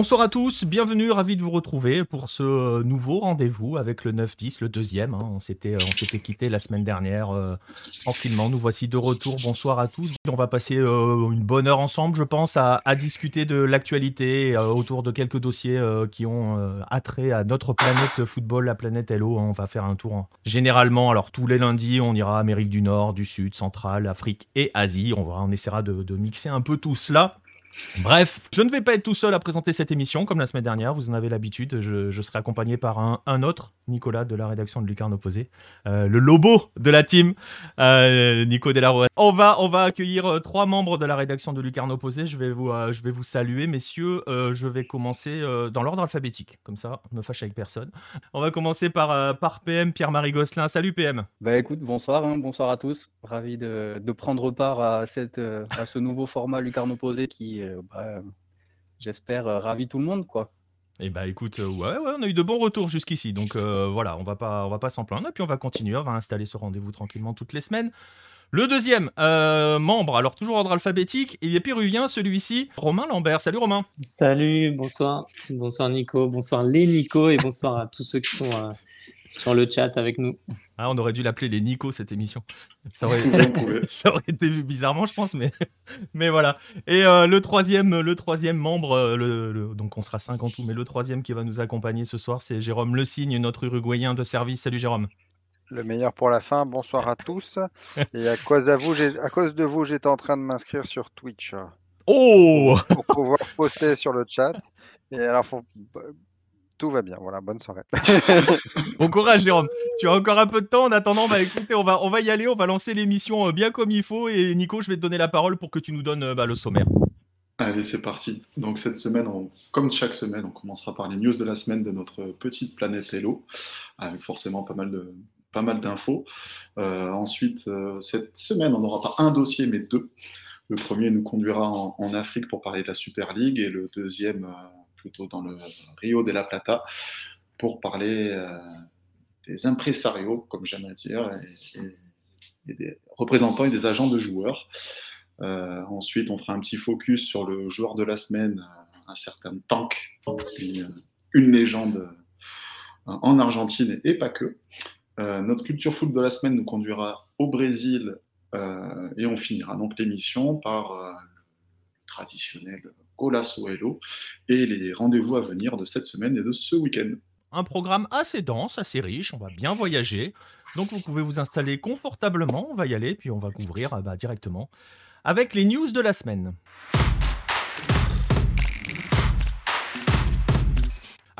Bonsoir à tous, bienvenue, ravi de vous retrouver pour ce euh, nouveau rendez-vous avec le 9-10, le deuxième. Hein. On s'était on s'était quitté la semaine dernière euh, tranquillement. Nous voici de retour. Bonsoir à tous. On va passer euh, une bonne heure ensemble, je pense, à, discuter de l'actualité autour de quelques dossiers qui ont attrait à notre planète football, la planète Hello. On va faire un tour généralement. Alors tous les lundis, on ira Amérique du Nord, du Sud, Centrale, Afrique et Asie. On, va, on essaiera de mixer un peu tout cela. Bref, je ne vais pas être tout seul à présenter cette émission comme la semaine dernière, vous en avez l'habitude, je, serai accompagné par un, autre, Nicolas de la rédaction de Lucarne Opposé, euh, le lobo de la team, euh, Nico Delaroe. On va, on va accueillir euh, trois membres de la rédaction de Lucarne Opposé, je vais vous, je vais vous saluer messieurs, je vais commencer dans l'ordre alphabétique, comme ça, ne me fâche avec personne. On va commencer par, par PM, Pierre-Marie Gosselin. Salut PM. Bah écoute, bonsoir, hein, bonsoir à tous, ravi de, prendre part à, cette, à ce nouveau format Lucarne Opposé qui bah, j'espère, euh, ravi tout le monde, quoi. Eh bah écoute, euh, ouais, ouais, on a eu de bons retours jusqu'ici, donc voilà, on va pas, on va pas s'en plaindre, et puis on va continuer, on va installer ce rendez-vous tranquillement toutes les semaines. Le deuxième membre, alors toujours ordre alphabétique, il est péruvien, celui-ci, Romain Lambert. Salut Romain. Salut, bonsoir, bonsoir Nico, bonsoir les Nico et bonsoir à tous ceux qui sont sur le chat avec nous. Ah, on aurait dû l'appeler les Nico cette émission. Ça aurait, été vu bizarrement, je pense, mais, mais voilà. Et euh, le, troisième, le troisième membre, euh, le, donc on sera cinq en tout, mais le troisième qui va nous accompagner ce soir, c'est Jérôme Le Signe, notre Uruguayen de service. Salut Jérôme. Le meilleur pour la fin, bonsoir à tous. Et à cause, à vous, à cause de vous, j'étais en train de m'inscrire sur Twitch. Oh Pour pouvoir poster sur le chat. Et alors, faut, tout va bien. Voilà, bonne soirée. bon courage, Jérôme. Tu as encore un peu de temps. En attendant, bah écoutez, on va, on va y aller. On va lancer l'émission euh, bien comme il faut. Et Nico, je vais te donner la parole pour que tu nous donnes euh, bah, le sommaire. Allez, c'est parti. Donc cette semaine, comme chaque semaine, on commencera par les news de la semaine de notre petite planète Hello, avec forcément pas mal de pas mal d'infos. Euh, ensuite, cette semaine, on n'aura pas un dossier, mais deux. Le premier nous conduira en, en, Afrique pour parler de la Super League et le deuxième plutôt dans le Rio de la Plata, pour parler euh, des impresarios, comme j'aime à dire, et, des représentants et des agents de joueurs. Euh, ensuite, on fera un petit focus sur le joueur de la semaine, un certain Tank, une, légende euh, en Argentine et pas que. notre culture foot de la semaine nous conduira au Brésil et on finira donc l'émission par le traditionnel Hello et les rendez-vous à venir de cette semaine et de ce week-end. Un programme assez dense, assez riche, on va bien voyager. Donc vous pouvez vous installer confortablement, on va y aller, puis on va couvrir euh, bah, directement avec les news de la semaine.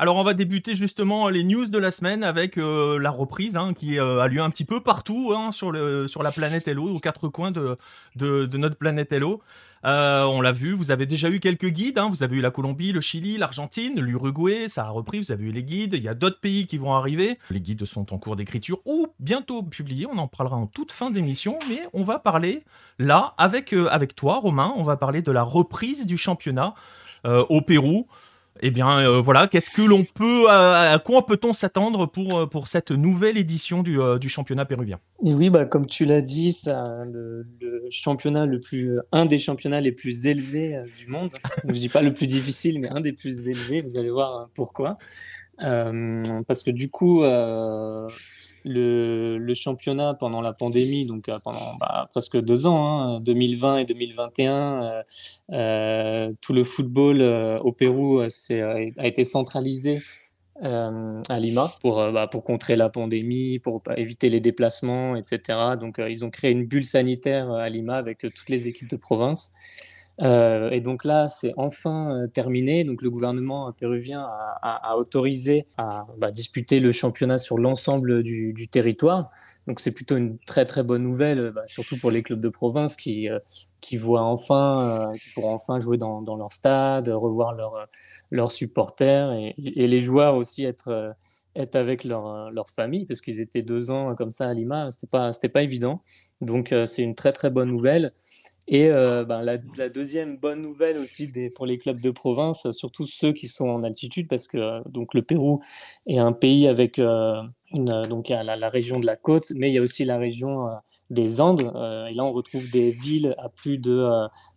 Alors on va débuter justement les news de la semaine avec euh, la reprise hein, qui euh, a lieu un petit peu partout hein, sur, la planète Hello, aux quatre coins de, notre planète Hello. Euh, on l'a vu, vous avez déjà eu quelques guides, hein. vous avez eu la Colombie, le Chili, l'Argentine, l'Uruguay, ça a repris, vous avez eu les guides, il y a d'autres pays qui vont arriver. Les guides sont en cours d'écriture ou bientôt publiés, on en parlera en toute fin d'émission, mais on va parler là avec, toi Romain, on va parler de la reprise du championnat au Pérou. Eh bien, euh, voilà, qu'est-ce que l'on peut, à, quoi peut-on s'attendre pour, euh, pour cette nouvelle édition du, euh, du championnat péruvien? Et oui, bah, comme tu l'as dit, ça, le, championnat le plus, un des championnats les plus élevés du monde. je dis pas le plus difficile, mais un des plus élevés. Vous allez voir pourquoi. parce que du coup, le, championnat pendant la pandémie, donc euh, pendant bah, presque deux ans, 2020 hein, et 2021, euh, euh, tout le football au Pérou a été centralisé à Lima bah, pour contrer la pandémie, pour éviter les déplacements, etc. Donc ils ont créé une bulle sanitaire à Lima avec toutes les équipes de province. Euh, et donc là, c'est enfin euh, terminé. Donc le gouvernement péruvien a, autorisé à bah, disputer le championnat sur l'ensemble du, territoire. Donc c'est plutôt une très très bonne nouvelle, bah, surtout pour les clubs de province qui euh, qui voient enfin, qui pourront enfin jouer dans, dans leur stade, revoir leurs leurs supporters et, et, les joueurs aussi être être avec leur, leur famille parce qu'ils étaient deux ans comme ça à Lima, c'était pas c'était pas évident. Donc c'est une très très bonne nouvelle. Et euh, ben, la, deuxième bonne nouvelle aussi pour les clubs de province, surtout ceux qui sont en altitude, parce que euh, donc le Pérou est un pays avec euh, donc la, région de la côte, mais il y a aussi la région des Andes. et là, on retrouve des villes à plus de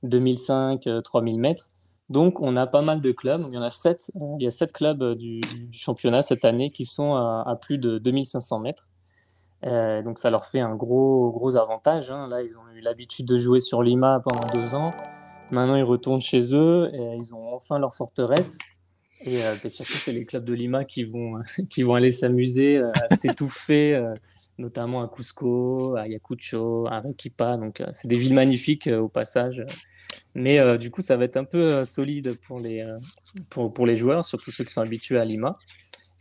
2005-3000 mètres. Donc, on a pas mal de clubs. Il y en a sept. Il y a sept clubs du, championnat cette année qui sont à, plus de 2500 mètres. Donc, ça leur fait un gros, gros avantage. Hein. Là, ils ont eu l'habitude de jouer sur Lima pendant deux ans. Maintenant, ils retournent chez eux et ils ont enfin leur forteresse. Et, surtout, c'est les clubs de Lima qui vont, qui vont aller s'amuser à s'étouffer notamment à Cusco, à Ayacucho, à Arequipa. Donc, euh, c'est des villes magnifiques euh, au passage. Mais euh, du coup, ça va être un peu solide pour les, pour, pour, les joueurs, surtout ceux qui sont habitués à Lima.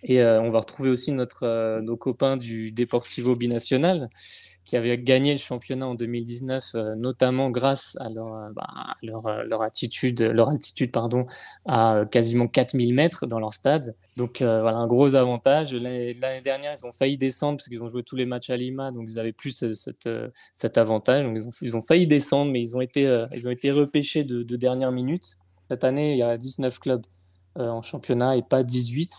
Et on va retrouver aussi notre, nos copains du Deportivo Binacional qui avaient gagné le championnat en 2019, euh, notamment grâce à leur, euh, bah, leur, euh, attitude, leur altitude pardon, à quasiment 4000 mètres dans leur stade. Donc voilà, un gros avantage. L'année dernière, ils ont failli descendre parce qu'ils ont joué tous les matchs à Lima, donc ils n'avaient plus cette, cet avantage. Ils ont, ils ont failli descendre, mais ils ont été, ils ont été repêchés de dernière minute. Cette année, il y a 19 clubs en championnat et pas 18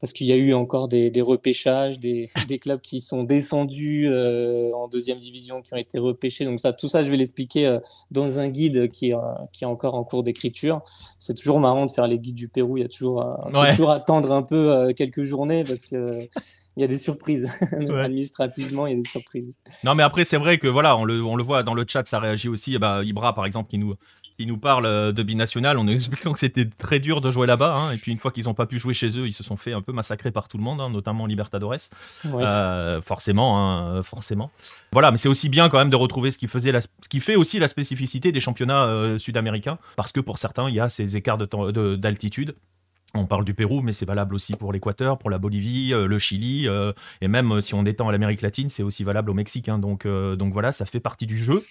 parce qu'il y a eu encore des, repêchages, des, clubs qui sont descendus euh, en deuxième division, qui ont été repêchés. Donc ça, tout ça, je vais l'expliquer euh, dans un guide qui, qui est encore en cours d'écriture. C'est toujours marrant de faire les guides du Pérou. Il y a toujours, euh, toujours attendre un peu quelques journées parce que il y a des surprises. Administrativement, il y a des surprises. Non, mais après, c'est vrai que voilà, on le, on le voit dans le chat, ça réagit aussi. bah, Ibra, par exemple, qui nous, qui nous parle euh, de binational en nous expliquant que c'était très dur de jouer là-bas. Hein, et puis une fois qu'ils n'ont pas pu jouer chez eux, ils se sont fait un peu massacrer par tout le monde, hein, notamment Libertadores. Euh, forcément, hein, forcément. Voilà, mais c'est aussi bien quand même de retrouver ce qui, faisait la, ce qui fait aussi la spécificité des championnats euh, sud-américains, parce que pour certains, il y a ces écarts d'altitude. On parle du Pérou, mais c'est valable aussi pour l'Équateur, pour la Bolivie, le Chili, et même si on étend à l'Amérique latine, c'est aussi valable au Mexique. donc, donc voilà, ça fait partie du jeu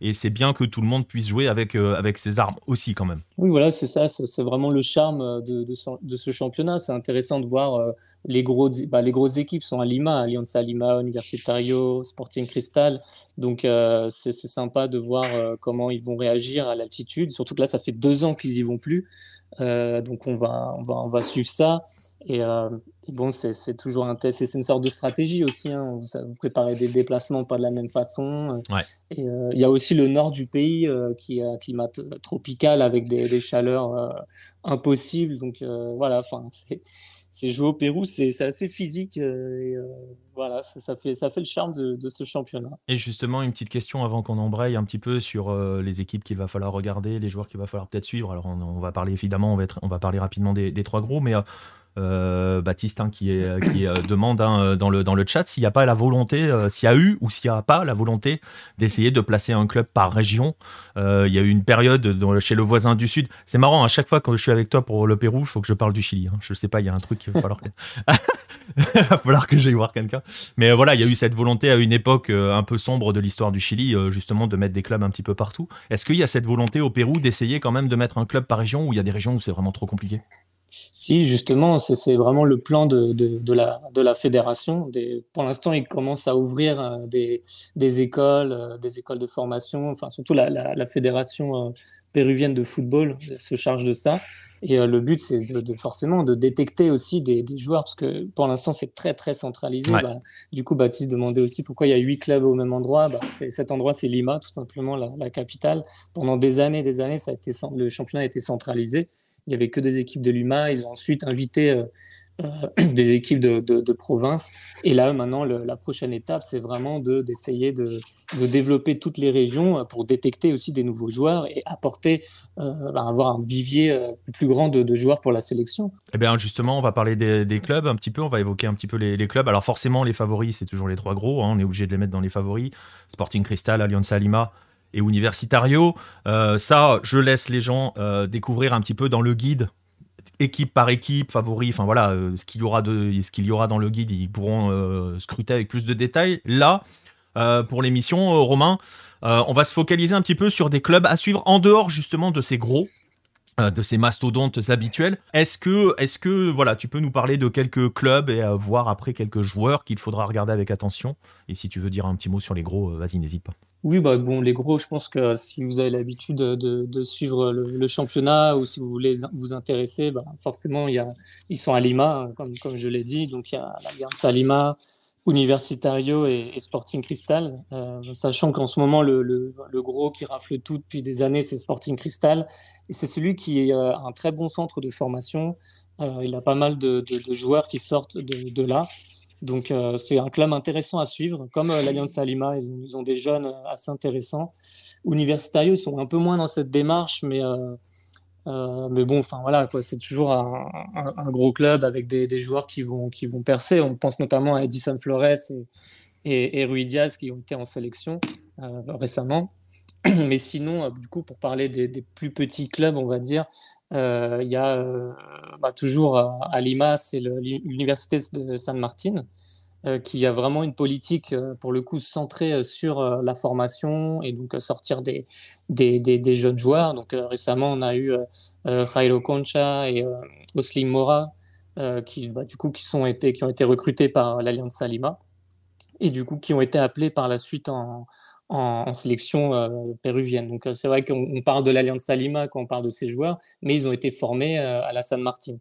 et c'est bien que tout le monde puisse jouer avec, euh, avec ses armes aussi quand même. Oui, voilà, c'est ça, c'est vraiment le charme euh, de, ce championnat. C'est intéressant de voir euh, les, gros, bah, les grosses équipes sont à Lima, Alianza Lima, Universitario, Sporting Cristal. Donc c'est sympa de voir comment ils vont réagir à l'altitude, surtout que là, ça fait deux ans qu'ils y vont plus. Donc on va, on, va, on va suivre ça. Et, bon, c'est toujours un test, c'est une sorte de stratégie aussi. Hein. Vous, préparez des déplacements pas de la même façon. Et euh, il y a aussi le nord du pays euh, qui est un climat tropical avec des, chaleurs euh, impossibles. Donc voilà, enfin, c'est jouer au Pérou, c'est assez physique. et, voilà, ça, fait, ça fait le charme de, ce championnat. Et justement, une petite question avant qu'on embraye un petit peu sur les équipes qu'il va falloir regarder, les joueurs qu'il va falloir peut-être suivre. Alors, on, va parler évidemment, on va, être, on va parler rapidement des, trois gros, mais euh, Baptiste qui, euh, demande euh, dans, le, chat s'il n'y a pas la volonté, s'il y a eu ou s'il n'y a pas la volonté d'essayer de placer un club par région. il y a eu une période chez le voisin du Sud. C'est marrant, à chaque fois quand je suis avec toi pour le Pérou, il faut que je parle du Chili. Hein. Je sais pas, il y a un truc qu'il va falloir que, va falloir que j'aille voir quelqu'un. Mais voilà, il y a eu cette volonté à une époque un peu sombre de l'histoire du Chili, justement, de mettre des clubs un petit peu partout. Est-ce qu'il y a cette volonté au Pérou d'essayer quand même de mettre un club par région ou il y a des régions où c'est vraiment trop compliqué? Si, justement, c'est vraiment le plan de, de, la, de la fédération. Des, pour l'instant, ils commencent à ouvrir euh, des, des écoles, euh, des écoles de formation, enfin, surtout la, la, fédération euh, péruvienne de football se charge de ça. Et le but, c'est de, forcément de détecter aussi des, des joueurs, parce que pour l'instant, c'est très, très centralisé. Bah, du coup, Baptiste demandait aussi pourquoi il y a huit clubs au même endroit. Bah, cet endroit, c'est Lima, tout simplement, la, la, capitale. Pendant des années des années, ça a été, le championnat a été centralisé. Il n'y avait que des équipes de Lima. Ils ont ensuite invité euh, euh, des équipes de, de, province. Et là, maintenant, la prochaine étape, c'est vraiment d'essayer de, de, développer toutes les régions euh, pour détecter aussi des nouveaux joueurs et apporter, avoir un vivier plus grand de, joueurs pour la sélection. Eh bien, justement, on va parler des, clubs un petit peu. On va évoquer un petit peu les, les clubs. Alors, forcément, les favoris, c'est toujours les trois gros. Hein. on est obligé de les mettre dans les favoris. Sporting Cristal, Alianza Lima et Universitario. Euh, ça, je laisse les gens euh, découvrir un petit peu dans le guide équipe par équipe, favori, enfin voilà, euh, ce qu'il y aura ce qu'il y aura dans le guide, ils pourront scruter avec plus de détails. Là, pour l'émission, Romain, on va se focaliser un petit peu sur des clubs à suivre en dehors justement de ces gros, de ces mastodontes habituels. Est-ce que, est-ce que, voilà, tu peux nous parler de quelques clubs et voir après quelques joueurs qu'il faudra regarder avec attention? Et si tu veux dire un petit mot sur les gros, vas-y, n'hésite pas. Oui, bah bon, les gros, je pense que si vous avez l'habitude de, suivre le, championnat ou si vous voulez vous intéresser, bah forcément, il y a, ils sont à Lima, comme, comme je l'ai dit. Donc, il y a l'Alliance à Lima, Universitario et, Sporting Cristal, euh, sachant qu'en ce moment, le, gros qui rafle tout depuis des années, c'est Sporting Cristal. Et c'est celui qui a euh, un très bon centre de formation. Euh, il a pas mal de, joueurs qui sortent de, là. Donc, c'est un club intéressant à suivre. Comme l'Alliance Lima, ils, ils, ont des jeunes assez intéressants. Universitario, ils sont un peu moins dans cette démarche, mais euh, mais bon, enfin voilà, c'est toujours un, gros club avec des, joueurs qui vont, qui vont percer. On pense notamment à Edison Flores et, et, Diaz qui ont été en sélection euh, récemment. Mais sinon, euh, du coup, pour parler des, plus petits clubs, on va dire, il y a bah, toujours à, Lima, c'est l'université de San Martin, qui a vraiment une politique, euh, pour le coup, centrée euh, sur la formation et donc sortir des, des, des, jeunes joueurs. Donc récemment, on a eu Jairo Concha et Oslim Mora, qui, bah, du coup, qui, sont été, qui ont été recrutés par l'Alliance Salima et du coup, qui ont été appelés par la suite en, en, sélection péruvienne. Donc c'est vrai qu'on parle de l'Alliance Salima quand on parle de ces joueurs, mais ils ont été formés à la San Martin.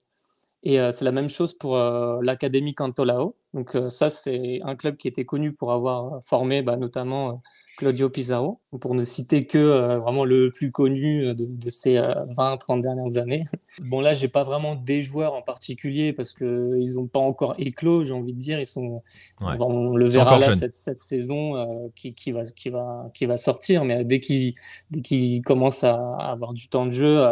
Et euh, c'est la même chose pour euh, l'Académie Cantolao. Donc euh, ça, c'est un club qui était connu pour avoir formé bah, notamment Claudio Pizarro, pour ne citer que vraiment le plus connu de, ces 20-30 dernières années. Bon là, j'ai pas vraiment des joueurs en particulier parce qu'ils n'ont pas encore éclos, j'ai envie de dire. Ils sont, on le verra là cette, cette, saison qui, qui, va, qui, va, qui va sortir, mais dès qu'ils qu commencent à avoir du temps de jeu,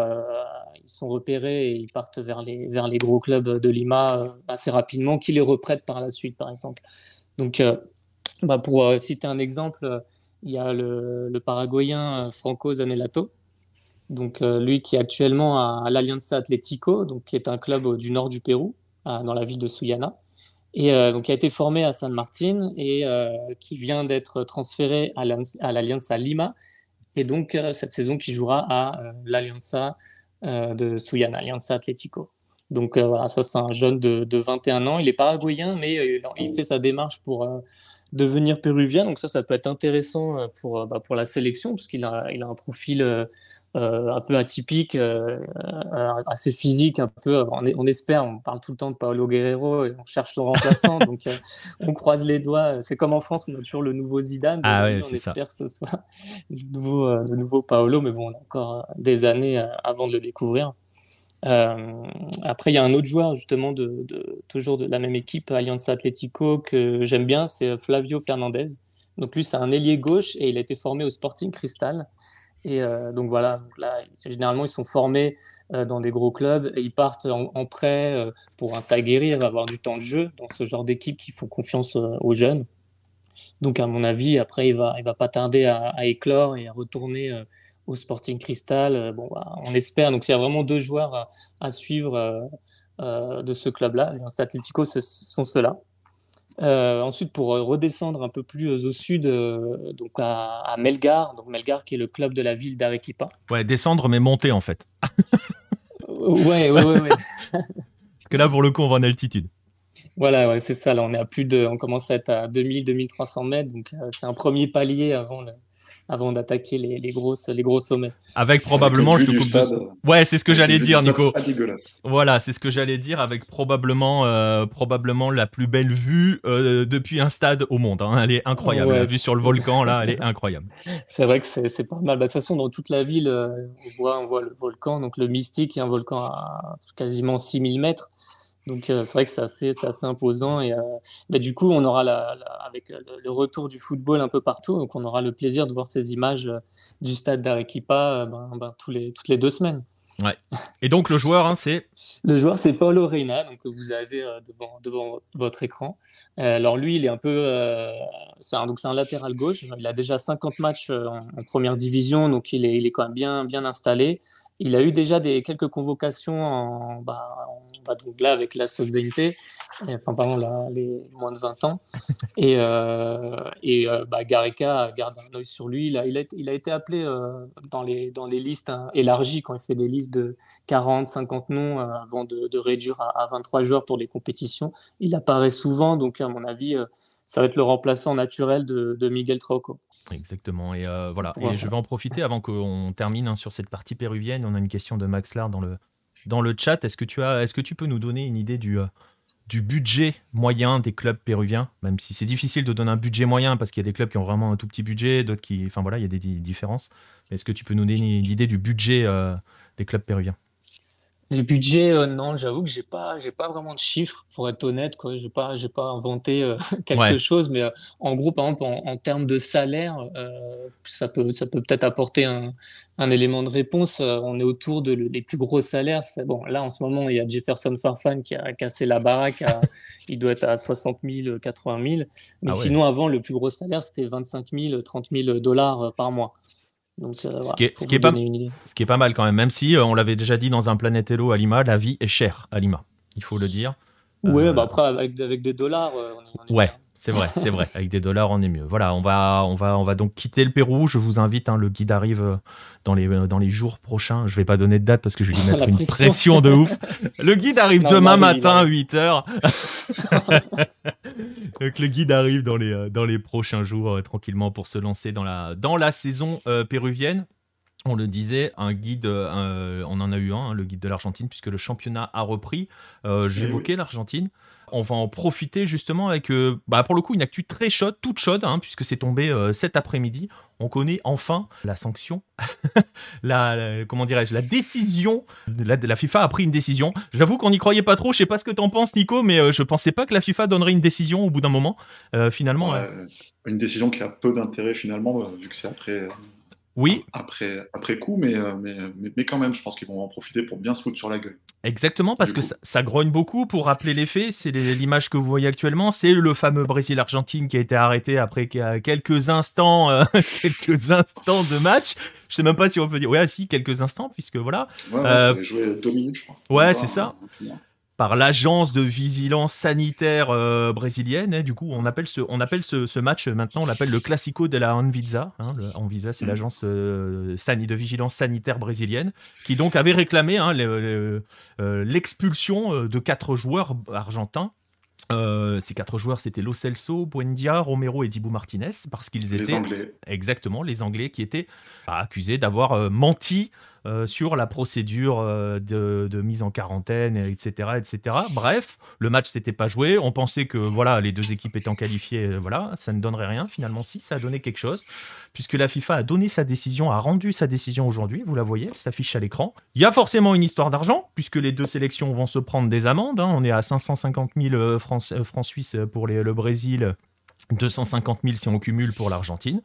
ils sont repérés et ils partent vers les, vers les gros clubs de Lima euh, assez rapidement, qui les reprêtent par la suite, par exemple. Donc, euh, bah pour euh, citer un exemple, il y a le, le Paraguayen Franco Zanelato, donc lui qui est actuellement à, l'Alianza Atlético, donc qui est un club du nord du Pérou, dans la ville de Sullana, et donc qui a été formé à San Martin et qui vient d'être transféré à l'Alianza Lima, et donc cette saison qui jouera à l'Alianza de Suyana, Alianza Atlético. Donc euh, voilà, ça c'est un jeune de, 21 ans. Il est paraguayen, mais euh, il fait sa démarche pour devenir péruvien. Donc ça, ça peut être intéressant pour, bah, pour la sélection, parce qu'il a, il a un profil un peu atypique, assez physique, un peu. On, espère, on parle tout le temps de Paolo Guerrero et on cherche son remplaçant, donc on croise les doigts. C'est comme en France, on a toujours le nouveau Zidane. Ah on espère que ce soit le nouveau, le nouveau Paolo, mais bon, on a encore des années avant de le découvrir. après, il y a un autre joueur, justement, de, toujours de la même équipe, Alianza Atlético, que j'aime bien, c'est Flavio Fernandez. Donc lui, c'est un ailier gauche et il a été formé au Sporting Cristal. Et euh, donc voilà, là, généralement, ils sont formés euh, dans des gros clubs et ils partent en, prêt euh, pour s'aguerrir, avoir du temps de jeu dans ce genre d'équipe qui font confiance aux jeunes. Donc, à mon avis, après, il va, il va pas tarder à, éclore et à retourner au Sporting Cristal. bon, bah, on espère. Donc, il y a vraiment deux joueurs à, suivre de ce club-là. Les Atlético, ce sont ceux-là. Euh, ensuite, pour euh, redescendre un peu plus euh, au sud, donc à, Melgar, donc Melgar qui est le club de la ville d'Arequipa. Ouais, descendre mais monter en fait. ouais, ouais, ouais. Parce que là, pour le coup, on va en altitude. Voilà, ouais, c'est ça. Là, on est à plus de, on commence à être à 2000-2300 mètres, donc c'est un premier palier avant le, avant d'attaquer les, les, grosses, les gros sommets. Avec probablement, je te coupe. Ouais, c'est ce que j'allais dire, Nico. Voilà, c'est ce que j'allais dire, avec probablement, euh, probablement la plus belle vue euh, depuis un stade au monde. Hein. Elle est incroyable. la vue sur le volcan, là, elle est incroyable. C'est vrai que c'est pas mal. Bah, de toute façon, dans toute la ville, euh, on, voit, on voit le volcan, donc le Mystique, est un volcan à quasiment 6000 mètres. Donc euh, c'est vrai que c'est assez, assez, imposant et euh, bah, du coup on aura la, avec euh, le, retour du football un peu partout, donc on aura le plaisir de voir ces images du stade d'Arequipa ben, ben, tous les, toutes les deux semaines. Ouais. Et donc le joueur, hein, c'est? Le joueur, c'est Paulo Reina, donc que vous avez devant, devant, votre écran. alors lui, il est un peu, c'est un, donc c'est un latéral gauche. Il a déjà 50 matchs en, première division, donc il est, il est quand même bien, bien installé. Il a eu déjà des, quelques convocations en, bah, bah, donc là avec la solvente, enfin pardon, là, les moins de 20 ans. Et, euh, et euh, bah, Gareca garde un œil sur lui. Il a, il a, il a été appelé euh, dans, les, dans les listes hein, élargies quand il fait des listes de 40, 50 noms avant de, de réduire à, 23 joueurs pour les compétitions. Il apparaît souvent, donc à mon avis, ça va être le remplaçant naturel de, de Miguel Trauco. Exactement. Et euh, voilà. Et je vais en profiter avant qu'on termine hein, sur cette partie péruvienne. On a une question de Max Lard dans le, dans le chat. Est-ce que tu as, est-ce que tu peux nous donner une idée du, euh, du budget moyen des clubs péruviens, même si c'est difficile de donner un budget moyen parce qu'il y a des clubs qui ont vraiment un tout petit budget, d'autres qui, enfin voilà, il y a des différences. Est-ce que tu peux nous donner l'idée du budget des clubs péruviens? Les budgets, euh, non, j'avoue que j'ai pas, j'ai pas vraiment de chiffres pour être honnête. Quoi, j'ai pas, j'ai pas inventé euh, quelque chose, mais euh, en gros, par exemple, en, termes de salaire, ça peut, ça peut peut-être apporter un, un, élément de réponse. on est autour de les plus gros salaires. Bon, là en ce moment, il y a Jefferson Farfan qui a cassé la baraque. il doit être à 60 000, 80 000. Mais ah sinon, avant, le plus gros salaire, c'était 25 000, 30 000 dollars par mois ce, qui est, pas, ce qui est pas mal quand même, même si euh, on l'avait déjà dit dans un Planète Hello à Lima, la vie est chère à Lima, il faut le dire. Ouais, euh, bah après avec, avec, des dollars, euh, on est, ouais. C'est vrai, c'est vrai. Avec des dollars, on est mieux. Voilà, on va, on va, on va donc quitter le Pérou. Je vous invite. Hein, le guide arrive dans les, dans les jours prochains. Je vais pas donner de date parce que je vais lui mettre une pression. de ouf. Le guide arrive demain matin à 8 h donc le guide arrive dans les, dans les prochains jours euh, tranquillement pour se lancer dans la, dans la saison euh, péruvienne. On le disait, un guide, euh, on en a eu un, hein, le guide de l'Argentine, puisque le championnat a repris. J'évoquais l'Argentine on va en profiter justement avec, euh, bah, pour le coup, une actu très chaude, toute chaude, hein, puisque c'est tombé euh, cet après-midi. On connaît enfin la sanction, la, comment dirais-je, la décision. La, FIFA a pris une décision. J'avoue qu'on n'y croyait pas trop. Je sais pas ce que tu en penses, Nico, mais euh, je pensais pas que la FIFA donnerait une décision au bout d'un moment. finalement, une décision qui a peu d'intérêt finalement, vu que c'est après oui. Après, après coup, mais, euh, mais, mais, quand même, je pense qu'ils vont en profiter pour bien se foutre sur la gueule. Exactement, parce que ça, grogne beaucoup. Pour rappeler les faits, c'est l'image que vous voyez actuellement. C'est le fameux Brésil-Argentine qui a été arrêté après quelques instants, euh, quelques instants de match. Je sais même pas si on peut dire. Ouais, si, quelques instants, puisque voilà. Ouais, euh, joué deux minutes, je crois. Ouais, c'est ça par l'agence de vigilance sanitaire euh, brésilienne. Hein, du coup, on appelle ce, on appelle ce, match maintenant, on l'appelle le Classico de la Anvisa. Hein, le Anvisa, c'est mm. l'agence euh, de vigilance sanitaire brésilienne, qui donc avait réclamé hein, euh, l'expulsion de quatre joueurs argentins. ces quatre joueurs, c'était Lo Celso, Buendia, Romero et Dibu Martinez, parce qu'ils étaient... Les Anglais. Exactement, les Anglais qui étaient bah, accusés d'avoir menti euh, sur la procédure euh, de, mise en quarantaine, etc., etc. Bref, le match s'était pas joué. On pensait que voilà, les deux équipes étant qualifiées, euh, voilà, ça ne donnerait rien. Finalement, si, ça a donné quelque chose, puisque la FIFA a donné sa décision, a rendu sa décision aujourd'hui. Vous la voyez, elle s'affiche à l'écran. Il y a forcément une histoire d'argent, puisque les deux sélections vont se prendre des amendes. Hein. On est à 550 000 francs, francs suisses pour le Brésil. 250 000 si on cumule pour l'Argentine.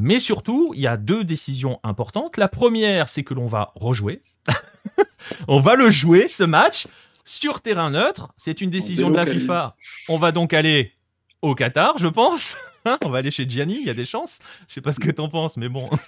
Mais surtout, il y a deux décisions importantes. La première, c'est que l'on va rejouer. on va le jouer, ce match, sur terrain neutre. C'est une décision de la FIFA. On va donc aller au Qatar, je pense. on va aller chez Gianni, il y a des chances. Je sais pas ce que tu en penses, mais bon.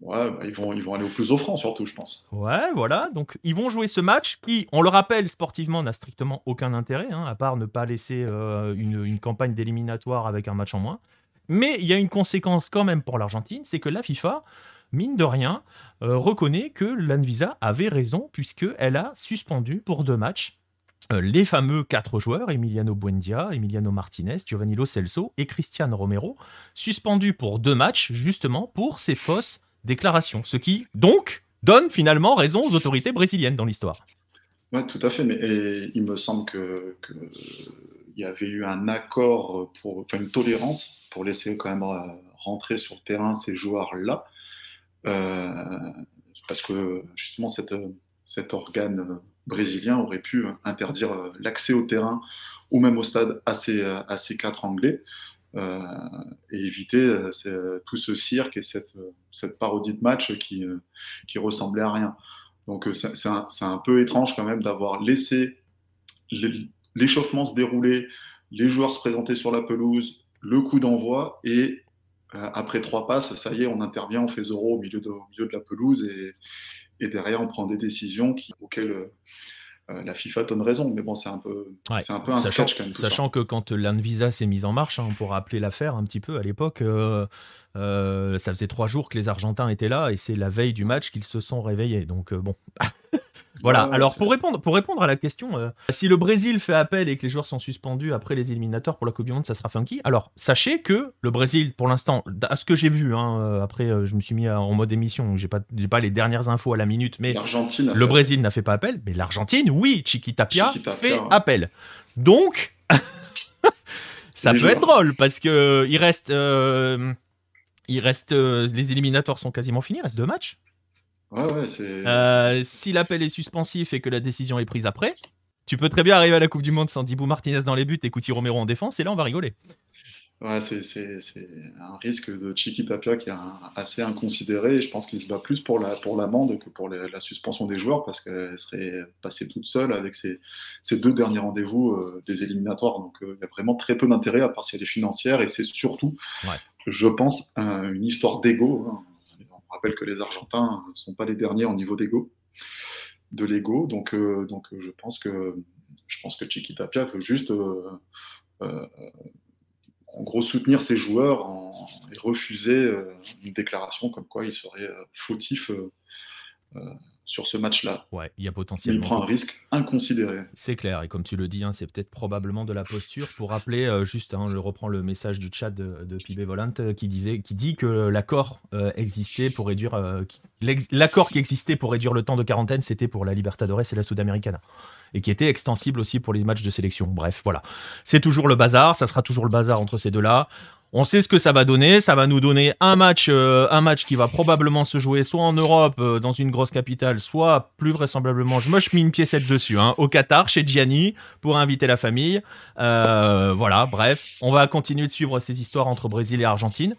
Ouais, bah, ils, vont, ils vont aller au plus offrant surtout, je pense. Ouais, voilà. Donc, ils vont jouer ce match qui, on le rappelle, sportivement n'a strictement aucun intérêt, hein, à part ne pas laisser euh, une, une, campagne d'éliminatoire avec un match en moins. Mais il y a une conséquence quand même pour l'Argentine, c'est que la FIFA, mine de rien, euh, reconnaît que l'Anvisa avait raison puisqu'elle a suspendu pour deux matchs euh, les fameux quatre joueurs, Emiliano Buendia, Emiliano Martinez, Giovanni Lo Celso et Cristiano Romero, suspendus pour deux matchs justement pour ces fausses déclarations. Ce qui, donc, donne finalement raison aux autorités brésiliennes dans l'histoire. Oui, tout à fait, mais il me semble que il y avait eu un accord, pour, enfin une tolérance pour laisser quand même euh, rentrer sur le terrain ces joueurs-là, euh, parce que justement cet, organe brésilien aurait pu interdire l'accès au terrain ou même au stade à ces, quatre Anglais. Euh, et éviter tout ce cirque et cette, parodie de match qui, qui ressemblait à rien. Donc c'est un, un, peu étrange quand même d'avoir laissé l'échauffement se déroulait, les joueurs se présentaient sur la pelouse, le coup d'envoi, et euh, après trois passes, ça y est, on intervient, on fait zéro au milieu de, milieu de la pelouse, et, derrière, on prend des décisions auxquelles euh, euh, la FIFA donne raison, mais bon, c'est un peu, c'est un peu un sachant, sketch quand même. Sachant que quand l'Anvisa s'est mise en marche, hein, on pourra appeler l'affaire un petit peu à l'époque, ça faisait trois jours que les Argentins étaient là, et c'est la veille du match qu'ils se sont réveillés. Donc bon. Voilà. Alors pour répondre, pour répondre à la question, euh, si le Brésil fait appel et que les joueurs sont suspendus après les éliminateurs pour la Coupe du Monde, ça sera funky. Alors sachez que le Brésil, pour l'instant, à ce que j'ai vu, hein, euh, après euh, je me suis mis en mode émission, j'ai pas, j'ai pas les dernières infos à la minute, mais le Brésil n'a fait pas appel, mais l'Argentine, oui, Chiqui Tapia fait appel. Donc, ça peut être drôle parce que il reste, il reste, les éliminatoires sont quasiment finis, il reste deux matchs. Ouais, ouais, si l'appel est suspensif et que la décision est prise après, tu peux très bien arriver à la Coupe du Monde sans Dibou Martinez dans les buts et Couti Romero en défense, et là on va rigoler. Ouais, c'est un risque de Chiqui Tapia qui est assez inconsidéré. Et je pense qu'il se bat plus pour la pour l'amende que pour la suspension des joueurs parce qu'elle serait passée toute seule avec ses, deux derniers rendez-vous euh, des éliminatoires. Donc euh, il y a vraiment très peu d'intérêt à part si elle est financière et c'est surtout, je pense, une histoire d'ego. Hein. On rappelle que les Argentins ne sont pas les derniers en niveau d'ego, de l'ego. Donc euh, je pense que je pense que veut juste en gros soutenir ses joueurs et refuser euh, une déclaration comme quoi il serait euh, fautif euh, sur ce match-là. Ouais, il y a potentiellement. Il prend un risque inconsidéré. C'est clair, et comme tu le dis, hein, c'est peut-être probablement de la posture. Pour rappeler, juste, hein, je reprends le message du chat de, de Pibé Volant qui, disait, qui dit que l'accord existait pour réduire. l'accord qui existait pour réduire le temps de quarantaine, c'était pour la Libertadores et la Sudamericana et qui était extensible aussi pour les matchs de sélection. Bref, voilà. C'est toujours le bazar, ça sera toujours le bazar entre ces deux-là. On sait ce que ça va donner. Ça va nous donner un match, euh, qui va probablement se jouer soit en Europe, euh, dans une grosse capitale, soit plus vraisemblablement, je me suis mis une piécette dessus, hein, au Qatar, chez Gianni, pour inviter la famille. Euh, voilà, bref, on va continuer de suivre ces histoires entre Brésil et Argentine.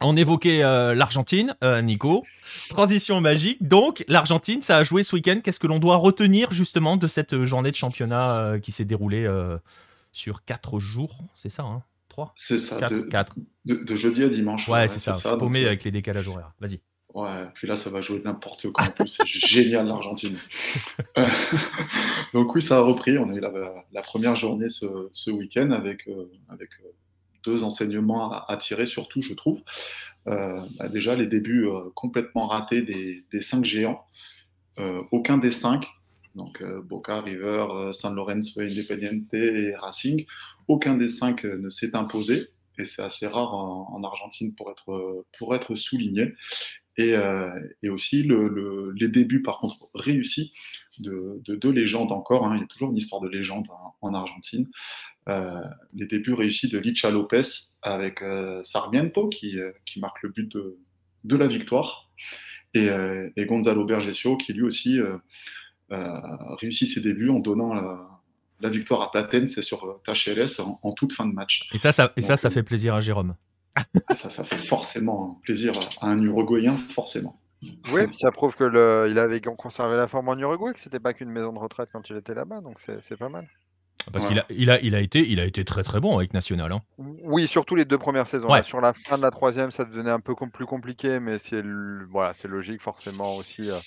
On évoquait l'Argentine, Nico. Transition magique. Donc, l'Argentine, ça a joué ce week-end. Qu'est-ce que l'on doit retenir justement de cette journée de championnat qui s'est déroulée sur quatre jours? C'est ça, hein C'est ça. Quatre, de, De, jeudi à dimanche. Ouais, c'est ça. ça paumé avec les décalages horaires. Vas-y. Ouais, puis là, ça va jouer n'importe quoi. En plus, c'est génial l'Argentine. donc oui, ça a repris. On a eu la, première journée ce, ce week-end avec, avec deux enseignements à, tirer, surtout, je trouve. Euh, bah, déjà, les débuts euh, complètement ratés des, cinq géants. Euh, aucun des cinq, donc Boca, River, San Lorenzo, Independiente et Racing, aucun des cinq ne s'est imposé. Et c'est assez rare en, Argentine pour être, pour être souligné. Et, et aussi le, les débuts, par contre, réussis de deux légendes encore. Hein. Il y a toujours une histoire de légende en Argentine. Euh, les débuts réussis de Licha Lopez avec euh, Sarmiento qui, euh, qui, marque le but de, de la victoire et, et, Gonzalo Bergesio qui lui aussi réussit ses débuts en donnant la, victoire à Platense sur Tacheres en, en, toute fin de match. Et ça, ça, et ça, ça fait plaisir à Jérôme. ça, ça fait forcément plaisir à un Uruguayen, forcément. Oui, ça prouve que le, il avait conservé la forme en Uruguay, que c'était pas qu'une maison de retraite quand il était là-bas, donc c'est pas mal. Parce qu'il a, il a, il a, été, il a été très très bon avec National. Hein. Oui, surtout les deux premières saisons. sur la fin de la troisième, ça devenait un peu plus compliqué, mais c'est voilà, logique forcément aussi. Euh,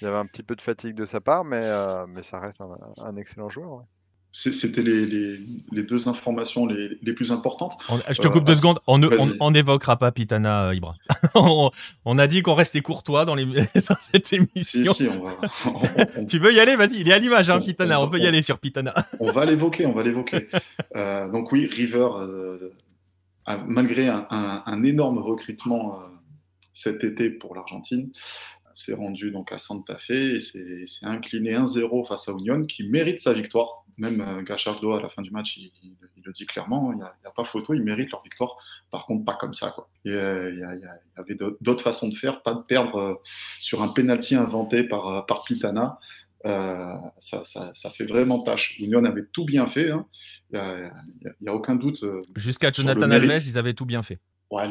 il y avait un petit peu de fatigue de sa part, mais, euh, mais ça reste un, excellent joueur. C'était les, les, deux informations les, les plus importantes. je te coupe deux euh, secondes. On n'évoquera pas Pitana, euh, Ibra. on, a dit qu'on restait courtois dans, les, dans cette émission. tu veux y aller? Vas-y, il est à l'image, hein, Pitana. On, peut y aller sur Pitana. on va l'évoquer, on va l'évoquer. Euh, donc oui, River, malgré un, un, énorme recrutement cet été pour l'Argentine, s'est rendu donc à Santa Fe et s'est incliné 1-0 face à Union, qui mérite sa victoire même euh, Gachardo, à la fin du match, il, le dit clairement, il n'y a, pas photo, ils méritent leur victoire. Par contre, pas comme ça. Quoi. Euh, il, y avait d'autres façons de faire, pas de perdre euh, sur un penalty inventé par, par Pitana. ça, fait vraiment tâche. Union avait tout bien fait, hein. il n'y a, aucun doute. Jusqu'à Jonathan Alves, ils avaient tout bien fait. Ouais,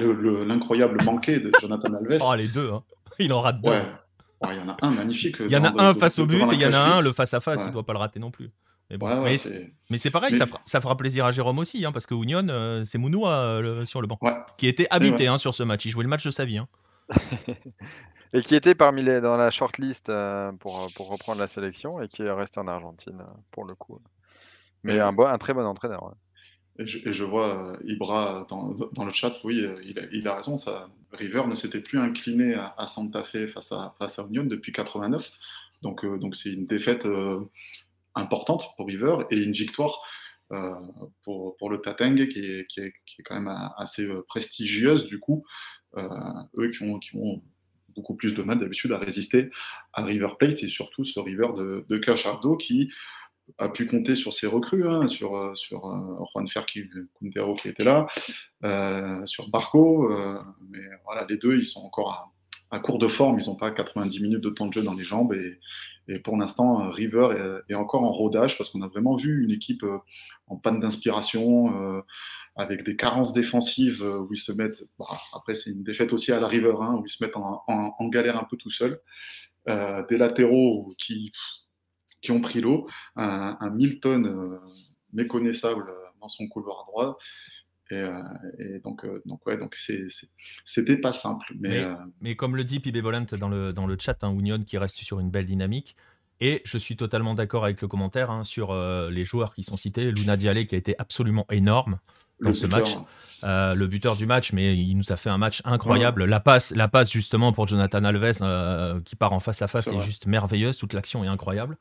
l'incroyable manqué de Jonathan Alves. oh, les deux, hein. il en rate deux. il y en a un magnifique. Il y en a un face au but et il y en a un, le face à face, il ne doit pas le rater non plus. Mais, c'est pareil, ça, fera, plaisir à Jérôme aussi, hein, parce que Union, euh, c'est Mounoua euh, sur le banc, qui était habité hein, sur ce match. Il jouait le match de sa vie. Hein. et qui était parmi les dans la shortlist euh, pour, pour reprendre la sélection et qui est resté en Argentine pour le coup. Mais un, un très bon entraîneur. Et, je, vois Ibra dans, le chat, oui, il a, il a raison. River ne s'était plus incliné à, Santa Fe face à, Union depuis 89. Donc, donc c'est une défaite importante pour River et une victoire euh, pour, le Tateng qui est, quand même assez euh, prestigieuse du coup. Euh, eux qui ont, qui ont, beaucoup plus de mal d'habitude à résister à River Plate et surtout ce River de, de Cachardo qui a pu compter sur ses recrues, hein, sur, sur Juan Ferki Quintero qui était là, sur Barco. mais voilà, les deux, ils sont encore à, court de forme. Ils n'ont pas 90 minutes de temps de jeu dans les jambes. Et, et pour l'instant, River est, encore en rodage parce qu'on a vraiment vu une équipe en panne d'inspiration avec des carences défensives euh, où ils se mettent, bah, après c'est une défaite aussi à la River, hein, où ils se mettent en, galère un peu tout seuls, euh, des latéraux qui, qui ont pris l'eau, un, Milton euh, méconnaissable dans son couloir droit. Et, et, donc, donc ouais, donc c'était pas simple. Mais, mais, comme le dit Pibé Volant dans le, dans le chat, hein, Union qui reste sur une belle dynamique. Et je suis totalement d'accord avec le commentaire hein, sur les joueurs qui sont cités. Luna Dialé qui a été absolument énorme dans ce match. Euh, le buteur du match, mais il nous a fait un match incroyable. La passe, la passe justement pour Jonathan Alves euh, qui part en face à face est, juste merveilleuse. Toute l'action est incroyable.